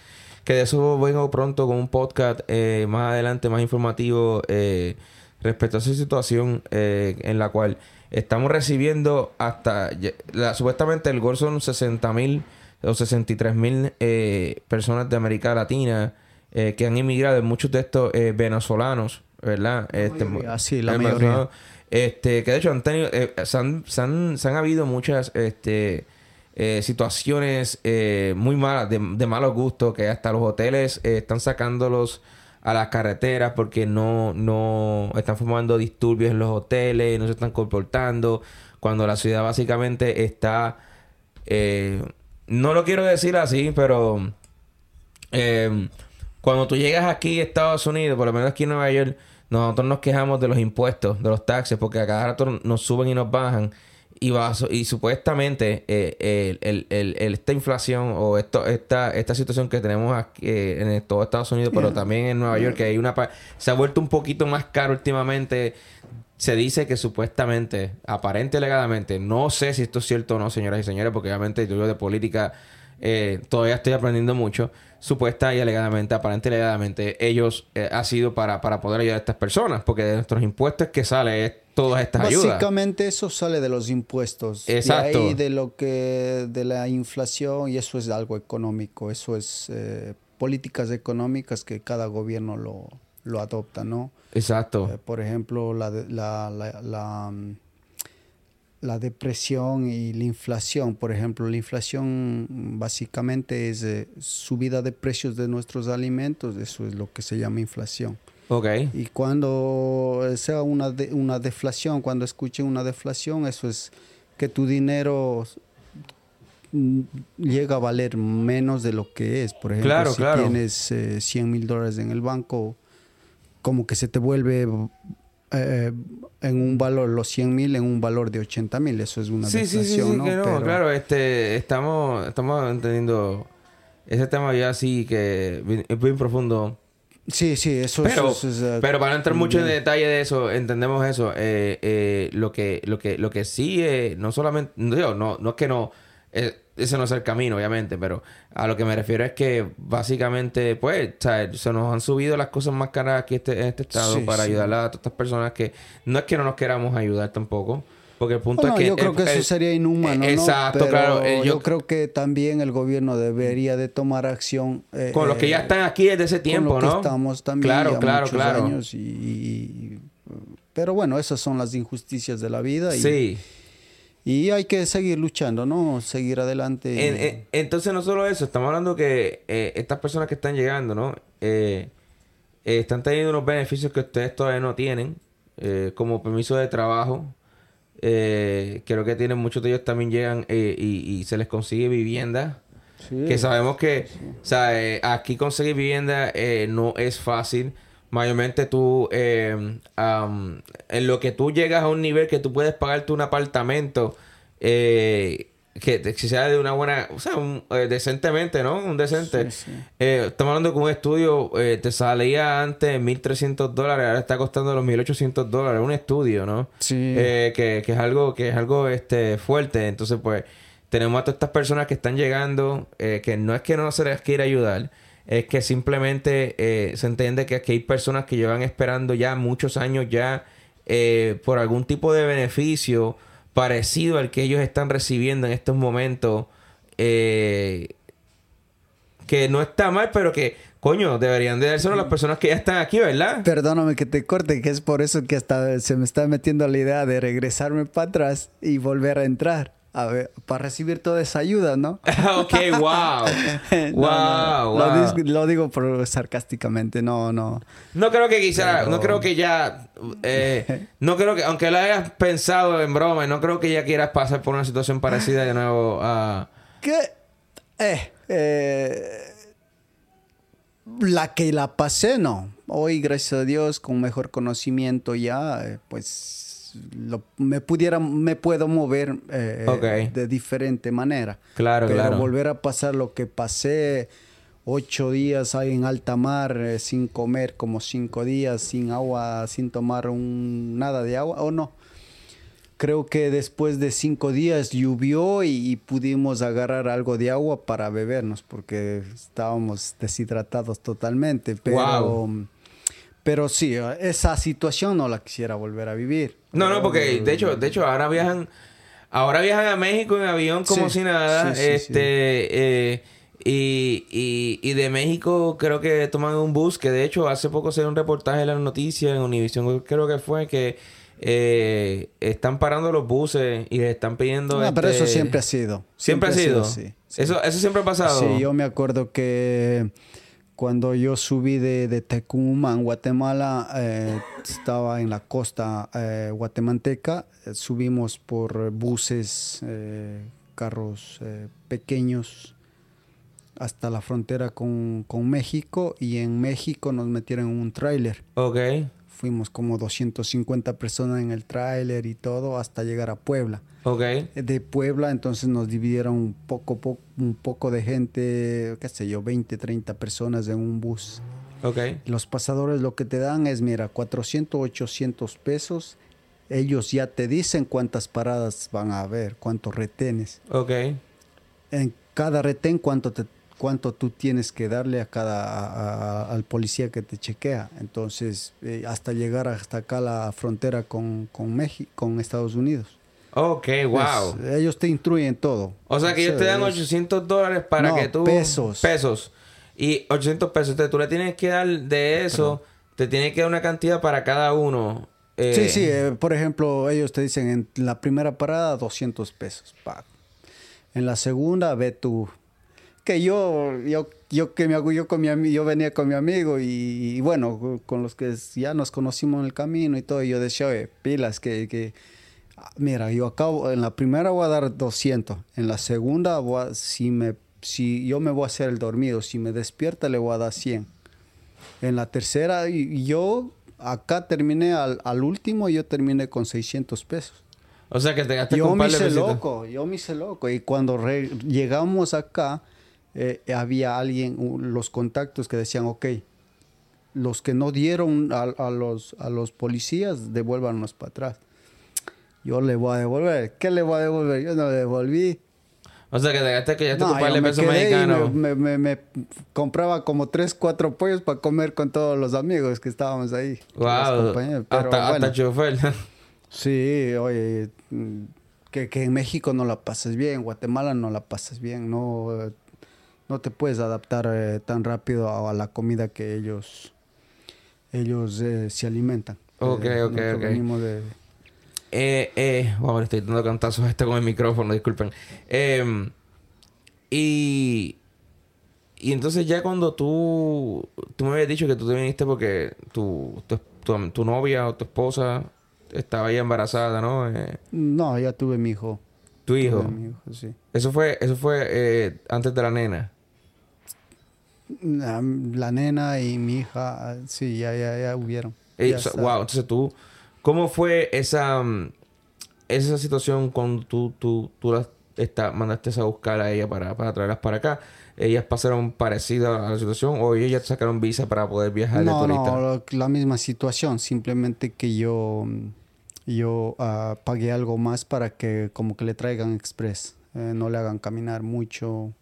que de eso vengo pronto con un podcast eh, más adelante, más informativo eh, respecto a esa situación eh, en la cual estamos recibiendo hasta, supuestamente el gol son 60 mil o 63 mil eh, personas de América Latina eh, que han inmigrado, muchos de estos eh, venezolanos, ¿verdad? Este, la mayoría. Este, que de hecho han tenido, se han, se, han, se, han, habido muchas este, situaciones muy malas, de, de malos gustos, que hasta los hoteles están sacándolos a las carreteras porque no, no están formando disturbios en los hoteles, no se están comportando, cuando la ciudad básicamente está, eh, no lo quiero decir así, pero eh, cuando tú llegas aquí a Estados Unidos, por lo menos aquí en Nueva York, nosotros nos quejamos de los impuestos, de los taxes, porque a cada rato nos suben y nos bajan. Y, y supuestamente eh, el, el, esta inflación o esto, esta, esta situación que tenemos aquí eh, en todo Estados Unidos, pero también en Nueva York, que hay una se ha vuelto un poquito más caro últimamente. Se dice que supuestamente, aparente legalmente, no sé si esto es cierto o no, señoras y señores, porque obviamente yo de política eh, todavía estoy aprendiendo mucho. Supuesta y alegadamente, aparente y alegadamente, ellos ha sido para, para poder ayudar a estas personas, porque de nuestros impuestos que sale todas estas ayudas. Básicamente eso sale de los impuestos. Exacto. De ahí de lo que de la inflación y eso es algo económico, eso es eh, políticas económicas que cada gobierno lo, lo adopta, ¿no? Exacto. Eh, por ejemplo, la, la, la, mm, la, depresión y la inflación. Por ejemplo, la inflación básicamente es eh, subida de precios de nuestros alimentos, eso es lo que se llama inflación. Y cuando sea una, una deflación, cuando escuchen una deflación, eso es que tu dinero llega a valer menos de lo que es. Por ejemplo, si tienes eh, 100 mil dólares en el banco, como que se te vuelve eh, en un valor, los 100 mil en un valor de 80 mil. Eso es una deflación, sí, sí, sí, ¿no? claro, este, estamos, estamos entendiendo ese tema ya así que es muy profundo. Sí, sí, eso, pero, es... Eh, pero para no entrar mucho en detalle de eso, entendemos eso. Eh, eh, lo que lo que lo que sí no solamente... No, no, no es que no... ese no es el camino, obviamente, pero a lo que me refiero es que básicamente, pues, se nos han subido las cosas más caras aquí este, en este estado para ayudar a todas estas personas que no es que no nos queramos ayudar tampoco, porque el punto es que... Yo creo que eso sería inhumano. Exacto, claro. Eh, yo, creo que también el gobierno debería de tomar acción. Eh, con los que ya eh, están aquí desde ese tiempo, con los ¿no? Que estamos también claro, claro, claro. años y, pero bueno, esas son las injusticias de la vida. Y, sí. Y hay que seguir luchando, ¿no? Seguir adelante. entonces, no solo eso, estamos hablando que eh, estas personas que están llegando, ¿no? Eh, eh, están teniendo unos beneficios que ustedes todavía no tienen, como permiso de trabajo. creo que tienen muchos de ellos también llegan y, se les consigue vivienda. que sabemos que, o sea, aquí conseguir vivienda no es fácil mayormente tú, eh, en lo que tú llegas a un nivel que tú puedes pagarte un apartamento, eh, que, sea de una buena, o sea, eh, decentemente, ¿no? Un decente. estamos hablando que un estudio te salía antes 1.300 dólares, ahora está costando los 1.800 dólares, un estudio, ¿no? Sí. que, que es algo, que es algo este, fuerte. Entonces, pues, tenemos a todas estas personas que están llegando, que no es que no se les quiera ayudar, es que simplemente eh, se entiende que aquí hay personas que llevan esperando ya muchos años ya eh, por algún tipo de beneficio parecido al que ellos están recibiendo en estos momentos. Eh, que no está mal, pero que, coño, deberían de dárselo las personas que ya están aquí, ¿verdad? Perdóname que te corte, que es por eso que hasta se me está metiendo la idea de regresarme para atrás y volver a entrar a ver, para recibir toda esa ayuda, ¿no? ok, wow. wow, Lo, digo, por, sarcásticamente, no, no. No creo que quizá, no creo que ya, eh, no creo que, aunque lo hayas pensado en broma, no creo que ya quieras pasar por una situación parecida de nuevo a... ¿Qué? Eh, eh, la que la pasé, no. Hoy, gracias a Dios, con mejor conocimiento ya, eh, pues me pudiera, me puedo mover eh, de diferente manera. Claro, Pero volver a pasar lo que pasé ocho días ahí en alta mar eh, sin comer, como cinco días sin agua, sin tomar un, nada de agua, o no. Creo que después de cinco días llovió y, pudimos agarrar algo de agua para bebernos porque estábamos deshidratados totalmente. Pero, pero sí, esa situación no la quisiera volver a vivir. No, no, porque de hecho, de hecho, ahora viajan, ahora viajan a México en avión como si nada. este, eh, y, y, de México creo que toman un bus, que de hecho hace poco se dio un reportaje en las noticias, en Univision creo que fue, que eh, están parando los buses y les están pidiendo... No, pero eso este, siempre ha sido. ¿Siempre, ha sido? sí, Eso, eso siempre ha pasado. Sí, yo me acuerdo que cuando yo subí de, de Tecumán, Guatemala, eh, estaba en la costa eh, guatemalteca, eh, subimos por buses, carros pequeños hasta la frontera con, con, México y en México nos metieron en un tráiler. Ok. Fuimos como 250 personas en el tráiler y todo hasta llegar a Puebla. Ok. De Puebla, entonces nos dividieron un poco, un poco de gente, qué sé yo, 20, 30 personas en un bus. Ok. Los pasadores lo que te dan es, mira, 400, 800 pesos. Ellos ya te dicen cuántas paradas van a haber, cuántos retenes. Ok. En cada retén, cuánto te cuánto tú tienes que darle a cada al policía que te chequea. Entonces, eh, hasta llegar hasta acá la frontera con, con México, con Estados Unidos. Ok, wow. ellos te instruyen todo. O sea que ellos te dan 800 dólares para que tú... pesos. Pesos. Y 800 pesos. Entonces tú le tienes que dar de eso, te tienes que dar una cantidad para cada uno. Eh. Sí, sí. Eh, por ejemplo, ellos te dicen en la primera parada 200 pesos. En la segunda, ve tú. Que yo, yo, yo, que me, yo, con mi, yo venía con mi amigo y, bueno, con los que ya nos conocimos en el camino y todo. Y yo decía, oye, pilas, que, que mira, yo acabo, en la primera voy a dar 200, en la segunda, voy si, me, si yo me voy a hacer el dormido, si me despierta le voy a dar 100. En la tercera, yo acá terminé al, al último, yo terminé con 600 pesos. O sea que te gasté yo me hice loco, yo me hice loco. Y cuando llegamos acá, eh, había alguien, los contactos que decían, ok, los que no dieron a, a, los, a los policías, devuélvanos para atrás yo le voy a devolver. ¿Qué le voy a devolver? Yo no le devolví. O sea, que te gasté que ya te no, el peso mexicano. Me, me, me, compraba como tres, cuatro pollos para comer con todos los amigos que estábamos ahí. Wow. hasta, hasta chofer. sí, oye, que, que, en México no la pasas bien, en Guatemala no la pasas bien, no, no te puedes adaptar eh, tan rápido a, la comida que ellos, ellos eh, se alimentan. Ok, eh, ok, ok. Venimos de eh, eh, wow, le estoy dando cantazos a este con el micrófono, disculpen. Eh, y, y entonces ya cuando tú, tú me habías dicho que tú te viniste porque tu, tu, tu, tu novia o tu esposa estaba ya embarazada, ¿no? Eh, No, ya tuve mi hijo. tu hijo. Tuve mi hijo, sí. Eso fue, eso fue eh, antes de la nena. La, la nena y mi hija, sí, ya, ya, ya hubieron. Ya wow, entonces tú, ¿cómo fue esa, mm, esa situación cuando tú, tú, tú las está, mandaste a buscar a ella para, para traerlas para acá? ¿Ellas pasaron parecida a la situación o te sacaron visa para poder viajar No, de turista? no, la misma situación, simplemente que yo, yo ah, pagué algo más para que como que le traigan express, eh, no le hagan caminar mucho.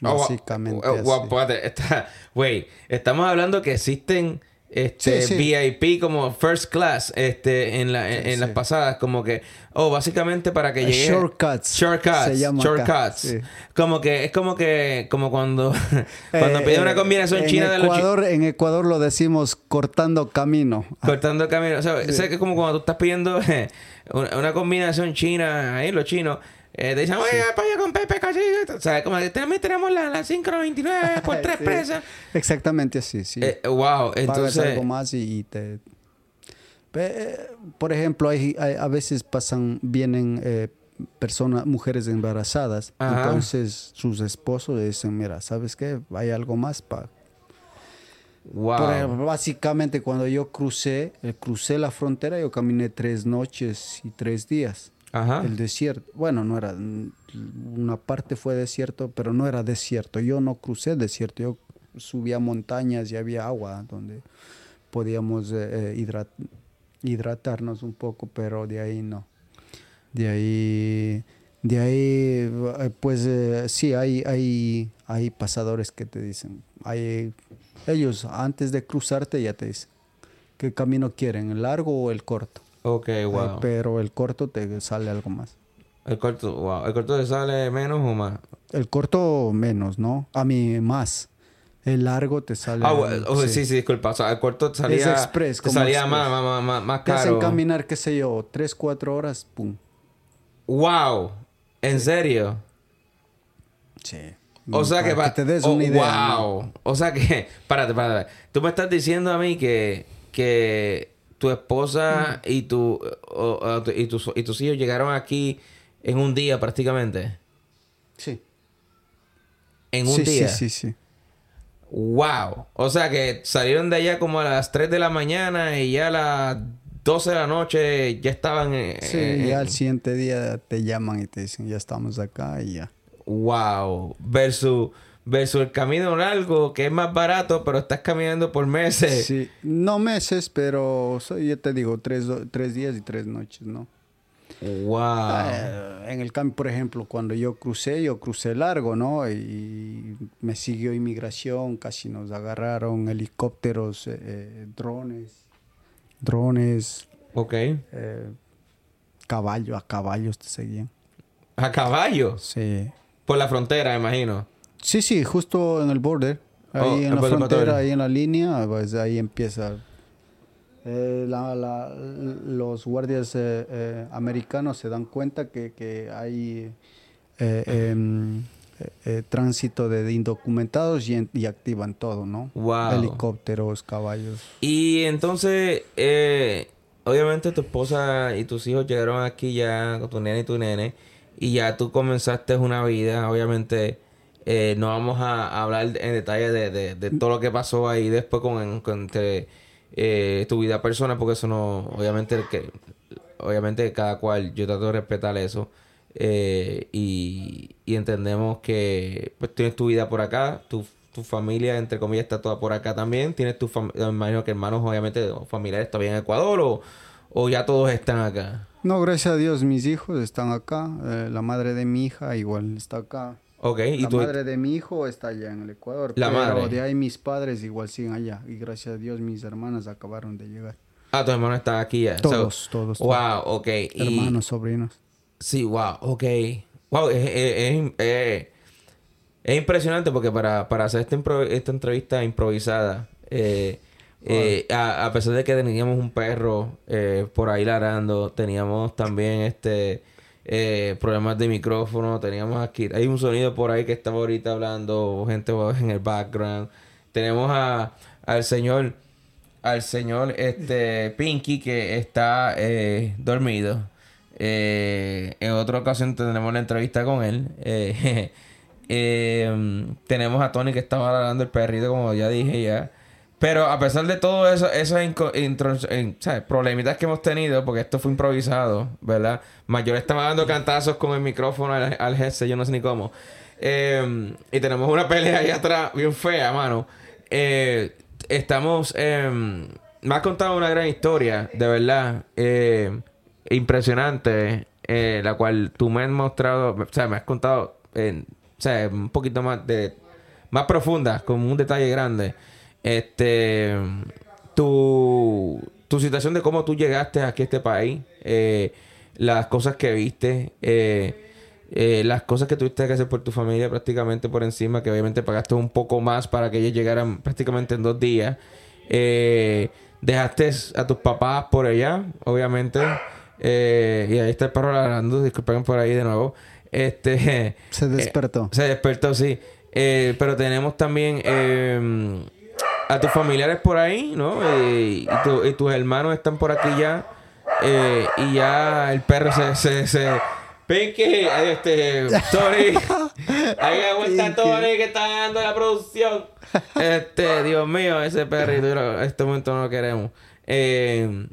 Básicamente. Oh, wow, así. espérate, está- Güey, estamos hablando que existen este Sí, sí. VIP como first class este en, la, en, Sí, en las pasadas como que oh básicamente para que Eh, llegue shortcuts, shortcuts se llama shortcuts como que es como que como cuando cuando Eh, pide una eh, combinación en china de los chi- Ecuador, En Ecuador lo decimos cortando camino. cortando camino o sea, es como cuando tú estás pidiendo una, una combinación china ahí los chinos eh, te dicen, oye, pollo con pepe, casi. O sea, como que también tenemos la, la 599 por tres Sí. presas. Exactamente así, sí. Eh, wow, Pagas entonces. algo más y, y te... Pe- por ejemplo, hay, hay- a veces pasan, vienen eh, personas, mujeres embarazadas, Ajá. entonces sus esposos dicen, mira, ¿sabes qué? Hay algo más para... Wow. Básicamente cuando yo crucé, eh, crucé la frontera, yo caminé tres noches y tres días. El desierto, bueno, no era, una parte fue desierto, pero no era desierto. Yo no crucé desierto, yo subía montañas y había agua donde podíamos eh, eh, hidrat- hidratarnos un poco, pero de ahí no. De ahí, de ahí, eh, pues sí, hay, hay, hay pasadores que te dicen, hay, ellos antes de cruzarte ya te dicen qué camino quieren, el largo o el corto. Ok, wow. Eh, pero el corto te sale algo más. El corto, wow. ¿El corto te sale menos o más? El corto menos, ¿no? A mí más. El largo te sale. Ah, bueno, sí. sí, disculpa. O sea, el corto te salía. express, te como salía express. más, más, más, más, más Te hacen caro. caminar, qué sé yo, tres, cuatro horas, pum. Wow. ¿En serio? Sí. O sea que, Para pa- te des oh, una idea. Wow. ¿no? O sea que, párate, párate. Tú me estás diciendo a mí que, que tu esposa y tu, o- o tu- y, tus, y tus hijos llegaron aquí en un día prácticamente. Sí. En un sí, día. Sí, sí, sí. Wow. O sea que salieron de allá como a las 3 de la mañana y ya a las 12 de la noche ya estaban. Sí, ya al siguiente día te llaman y te dicen, ya estamos acá y ya. Wow. Versus, versus el camino largo que es más barato pero estás caminando por meses. Sí. No meses, pero yo te digo, tres, tres días y tres noches, ¿no? Wow. Eh, en el cambio, por ejemplo, cuando yo crucé, yo crucé largo, ¿no? Y me siguió inmigración, casi nos agarraron helicópteros, eh, eh, drones, drones, Ok. eh, caballo, a caballos te seguían. A caballo. Sí. Por la frontera, imagino. Sí, sí, justo en el border, ahí Oh, en la frontera, ahí en la línea, pues ahí empieza. Eh, la- la- los guardias eh, eh, americanos se dan cuenta que, que hay eh, em, tránsito de, de indocumentados y, activan todo, ¿no? Wow. Helicópteros, caballos. Y entonces, eh, obviamente tu esposa y tus hijos llegaron aquí ya con tu nene y tu nene. Y ya tú comenzaste una vida, obviamente. Eh, no vamos a, a hablar en detalle de, de- todo lo que pasó ahí después con, con te- eh, tu vida personal, porque eso no, obviamente, que, obviamente cada cual, yo trato de respetar eso. eh, y, y entendemos que pues tienes tu vida por acá, tu, tu familia, entre comillas, está toda por acá también. Tienes tu familia, me imagino que hermanos, obviamente, o familiares todavía en Ecuador o, o ya todos están acá. No, gracias a Dios, mis hijos están acá. eh, la madre de mi hija igual está acá. Ok, y la tú, madre de mi hijo está allá en el Ecuador. La pero madre. de ahí mis padres igual siguen allá. Y gracias a Dios mis hermanas acabaron de llegar. ah, tu hermano está aquí ya. Todos, So, todos. Wow, ok. Y- Hermanos, sobrinos. Sí, wow, ok. Wow, es, es- es- es- es impresionante porque para, para hacer esta, impro- esta entrevista improvisada, eh, Eh, a, a pesar de que teníamos un perro eh, por ahí ladrando, teníamos también este eh, problemas de micrófono, teníamos aquí, hay un sonido por ahí que estaba ahorita hablando, gente en el background. Tenemos a, al señor, al señor este Pinky que está eh, dormido. Eh, en otra ocasión tendremos la entrevista con él. Tenemos a Tony que estaba ladrando el perrito, como ya dije ya. Pero a pesar de todo eso, esos problemitas que hemos tenido, porque esto fue improvisado, ¿verdad? Mayor estaba dando cantazos con el micrófono al, headset, yo no sé ni cómo. Eh, y tenemos una pelea ahí atrás, bien fea, mano. Eh, estamos. eh, me has contado una gran historia, de verdad. eh, impresionante, eh, la cual tú me has mostrado, o sea, me has contado, o sea, un poquito más de. más profunda, con un detalle grande. Este. Tu, tu situación de cómo tú llegaste aquí a este país, eh, las cosas que viste, eh, eh, las cosas que tuviste que hacer por tu familia prácticamente por encima, que obviamente pagaste un poco más para que ellos llegaran prácticamente en dos días. Eh, dejaste a tus papás por allá, obviamente. Eh, y ahí está el perro ladrando, disculpen por ahí de nuevo. Este Se despertó. se despertó, sí. Pero tenemos también eh, a tus familiares por ahí, ¿no? Eh, y, tu- y tus hermanos están por aquí ya. Eh, y ya el perro se... se, se... Pinky, este, Tony, ahí aguanta. Tony que está dando la producción. Este, Dios mío, ese perrito, en este momento no lo queremos. Eh,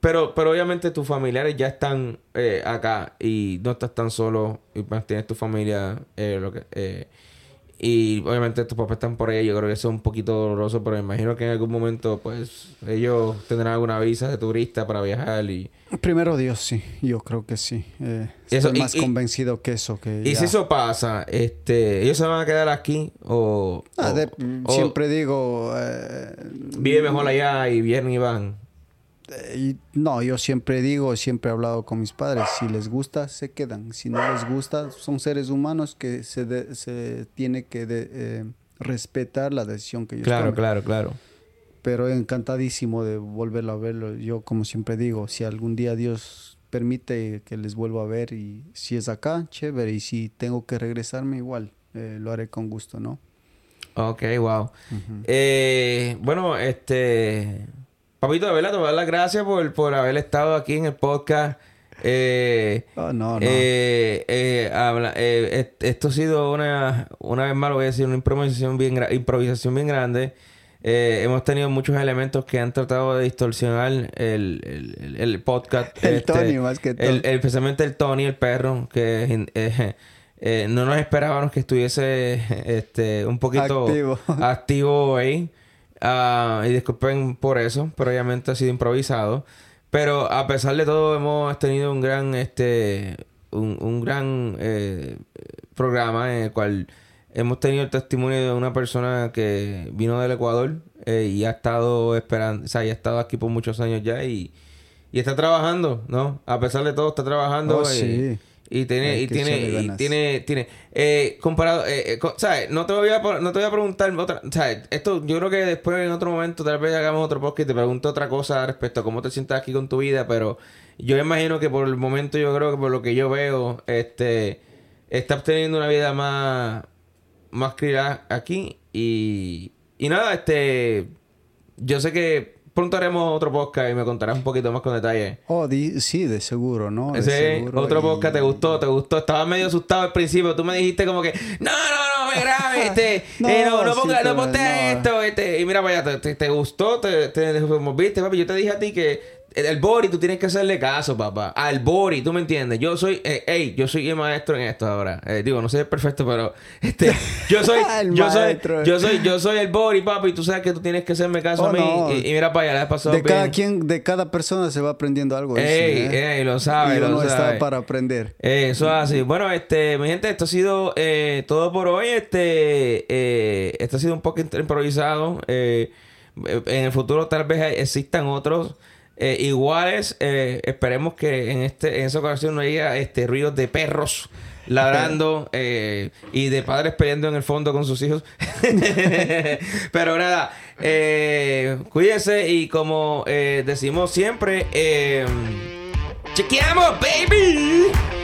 pero, pero obviamente tus familiares ya están eh, acá y no estás tan solo y más tienes tu familia eh, lo que, eh, y obviamente tus papás están por ahí. Yo creo que eso es un poquito doloroso, pero me imagino que en algún momento pues ellos tendrán alguna visa de turista para viajar y, Primero Dios, sí. Yo creo que sí. Eh, eso- estoy y- más y- convencido que eso. Que y ya. si eso pasa, este, ellos se van a quedar aquí o, Ah, o- de- o siempre digo... eh, vive mejor allá y vienen y van. Eh, no, yo siempre digo, siempre he hablado con mis padres. Si les gusta, se quedan. Si no les gusta, son seres humanos que se, de- se tiene que de- eh, respetar la decisión que ellos Claro, tomen. claro, claro. pero encantadísimo de volverlo a verlo. Yo, como siempre digo, si algún día Dios permite que les vuelva a ver y si es acá, chévere, y si tengo que regresarme, igual, eh, lo haré con gusto, ¿no? Ok, wow. Eh, bueno, este. Papito, de verdad, te voy a dar las gracias por, por haber estado aquí en el podcast. Eh, Ah, no, no. eh, eh, habla- eh, est- esto ha sido una, una vez más, lo voy a decir, una improvisación bien, improvisación bien grande. Hemos tenido muchos elementos que han tratado de distorsionar el, el, el- el podcast. este, El Tony, más que todo. el- especialmente el Tony, el perro, que no nos esperábamos que estuviese este, un poquito Activo. activo ahí. Ah, y disculpen por eso, pero obviamente ha sido improvisado. Pero a pesar de todo hemos tenido un gran este un, un gran eh, programa en el cual hemos tenido el testimonio de una persona que vino del Ecuador eh, y ha estado esperando, o sea, y ha estado aquí por muchos años ya y, y está trabajando, ¿no? A pesar de todo está trabajando Oh, eh, sí. Y tiene y tiene y tiene tiene eh, comparado eh, eh, ¿sabes? No te voy a no te voy a preguntar otra, ¿sabes? Esto yo creo que después en otro momento tal vez hagamos otro podcast y te pregunto otra cosa respecto a cómo te sientas aquí con tu vida, pero yo imagino que por el momento yo creo que por lo que yo veo este estás teniendo una vida más más clara aquí y y nada, este yo sé que pronto haremos otro podcast y me contarás un poquito más con detalle. Oh, di- sí, de seguro, ¿no? De Sí, seguro, otro y- podcast te gustó, te gustó. Estaba medio asustado al principio. Tú me dijiste como que, no, no, no, me grabes, este, No, eh, no, no, sí, ponga, no pero ponte no. esto, este. Y mira allá, te, te- te gustó, te, te moviste, papi. Yo te dije a ti que el Bori, tú tienes que hacerle caso, papá. Al Bori, tú me entiendes. Yo soy, eh, hey, yo soy el maestro en esto ahora. Eh, digo, no soy el perfecto, pero este, yo soy, El yo soy, maestro. yo soy, yo soy el Bori, papi. Tú sabes que tú tienes que hacerme caso Oh, a mí. no. Y, y mira para allá, la pasado De bien. cada quien, de cada persona se va aprendiendo algo. Ey, ¿eh? ey, lo sabe, Y lo uno sabe. está para aprender. Eso es así. Bueno, este, mi gente, esto ha sido eh, todo por hoy. Este, esto ha sido un poco improvisado. En el futuro tal vez existan otros eh, iguales. Eh, esperemos que en este, en esa ocasión no haya este ruidos de perros ladrando eh, y de padres peleando en el fondo con sus hijos. Pero nada, cuídense y como decimos siempre, chequeamos, baby.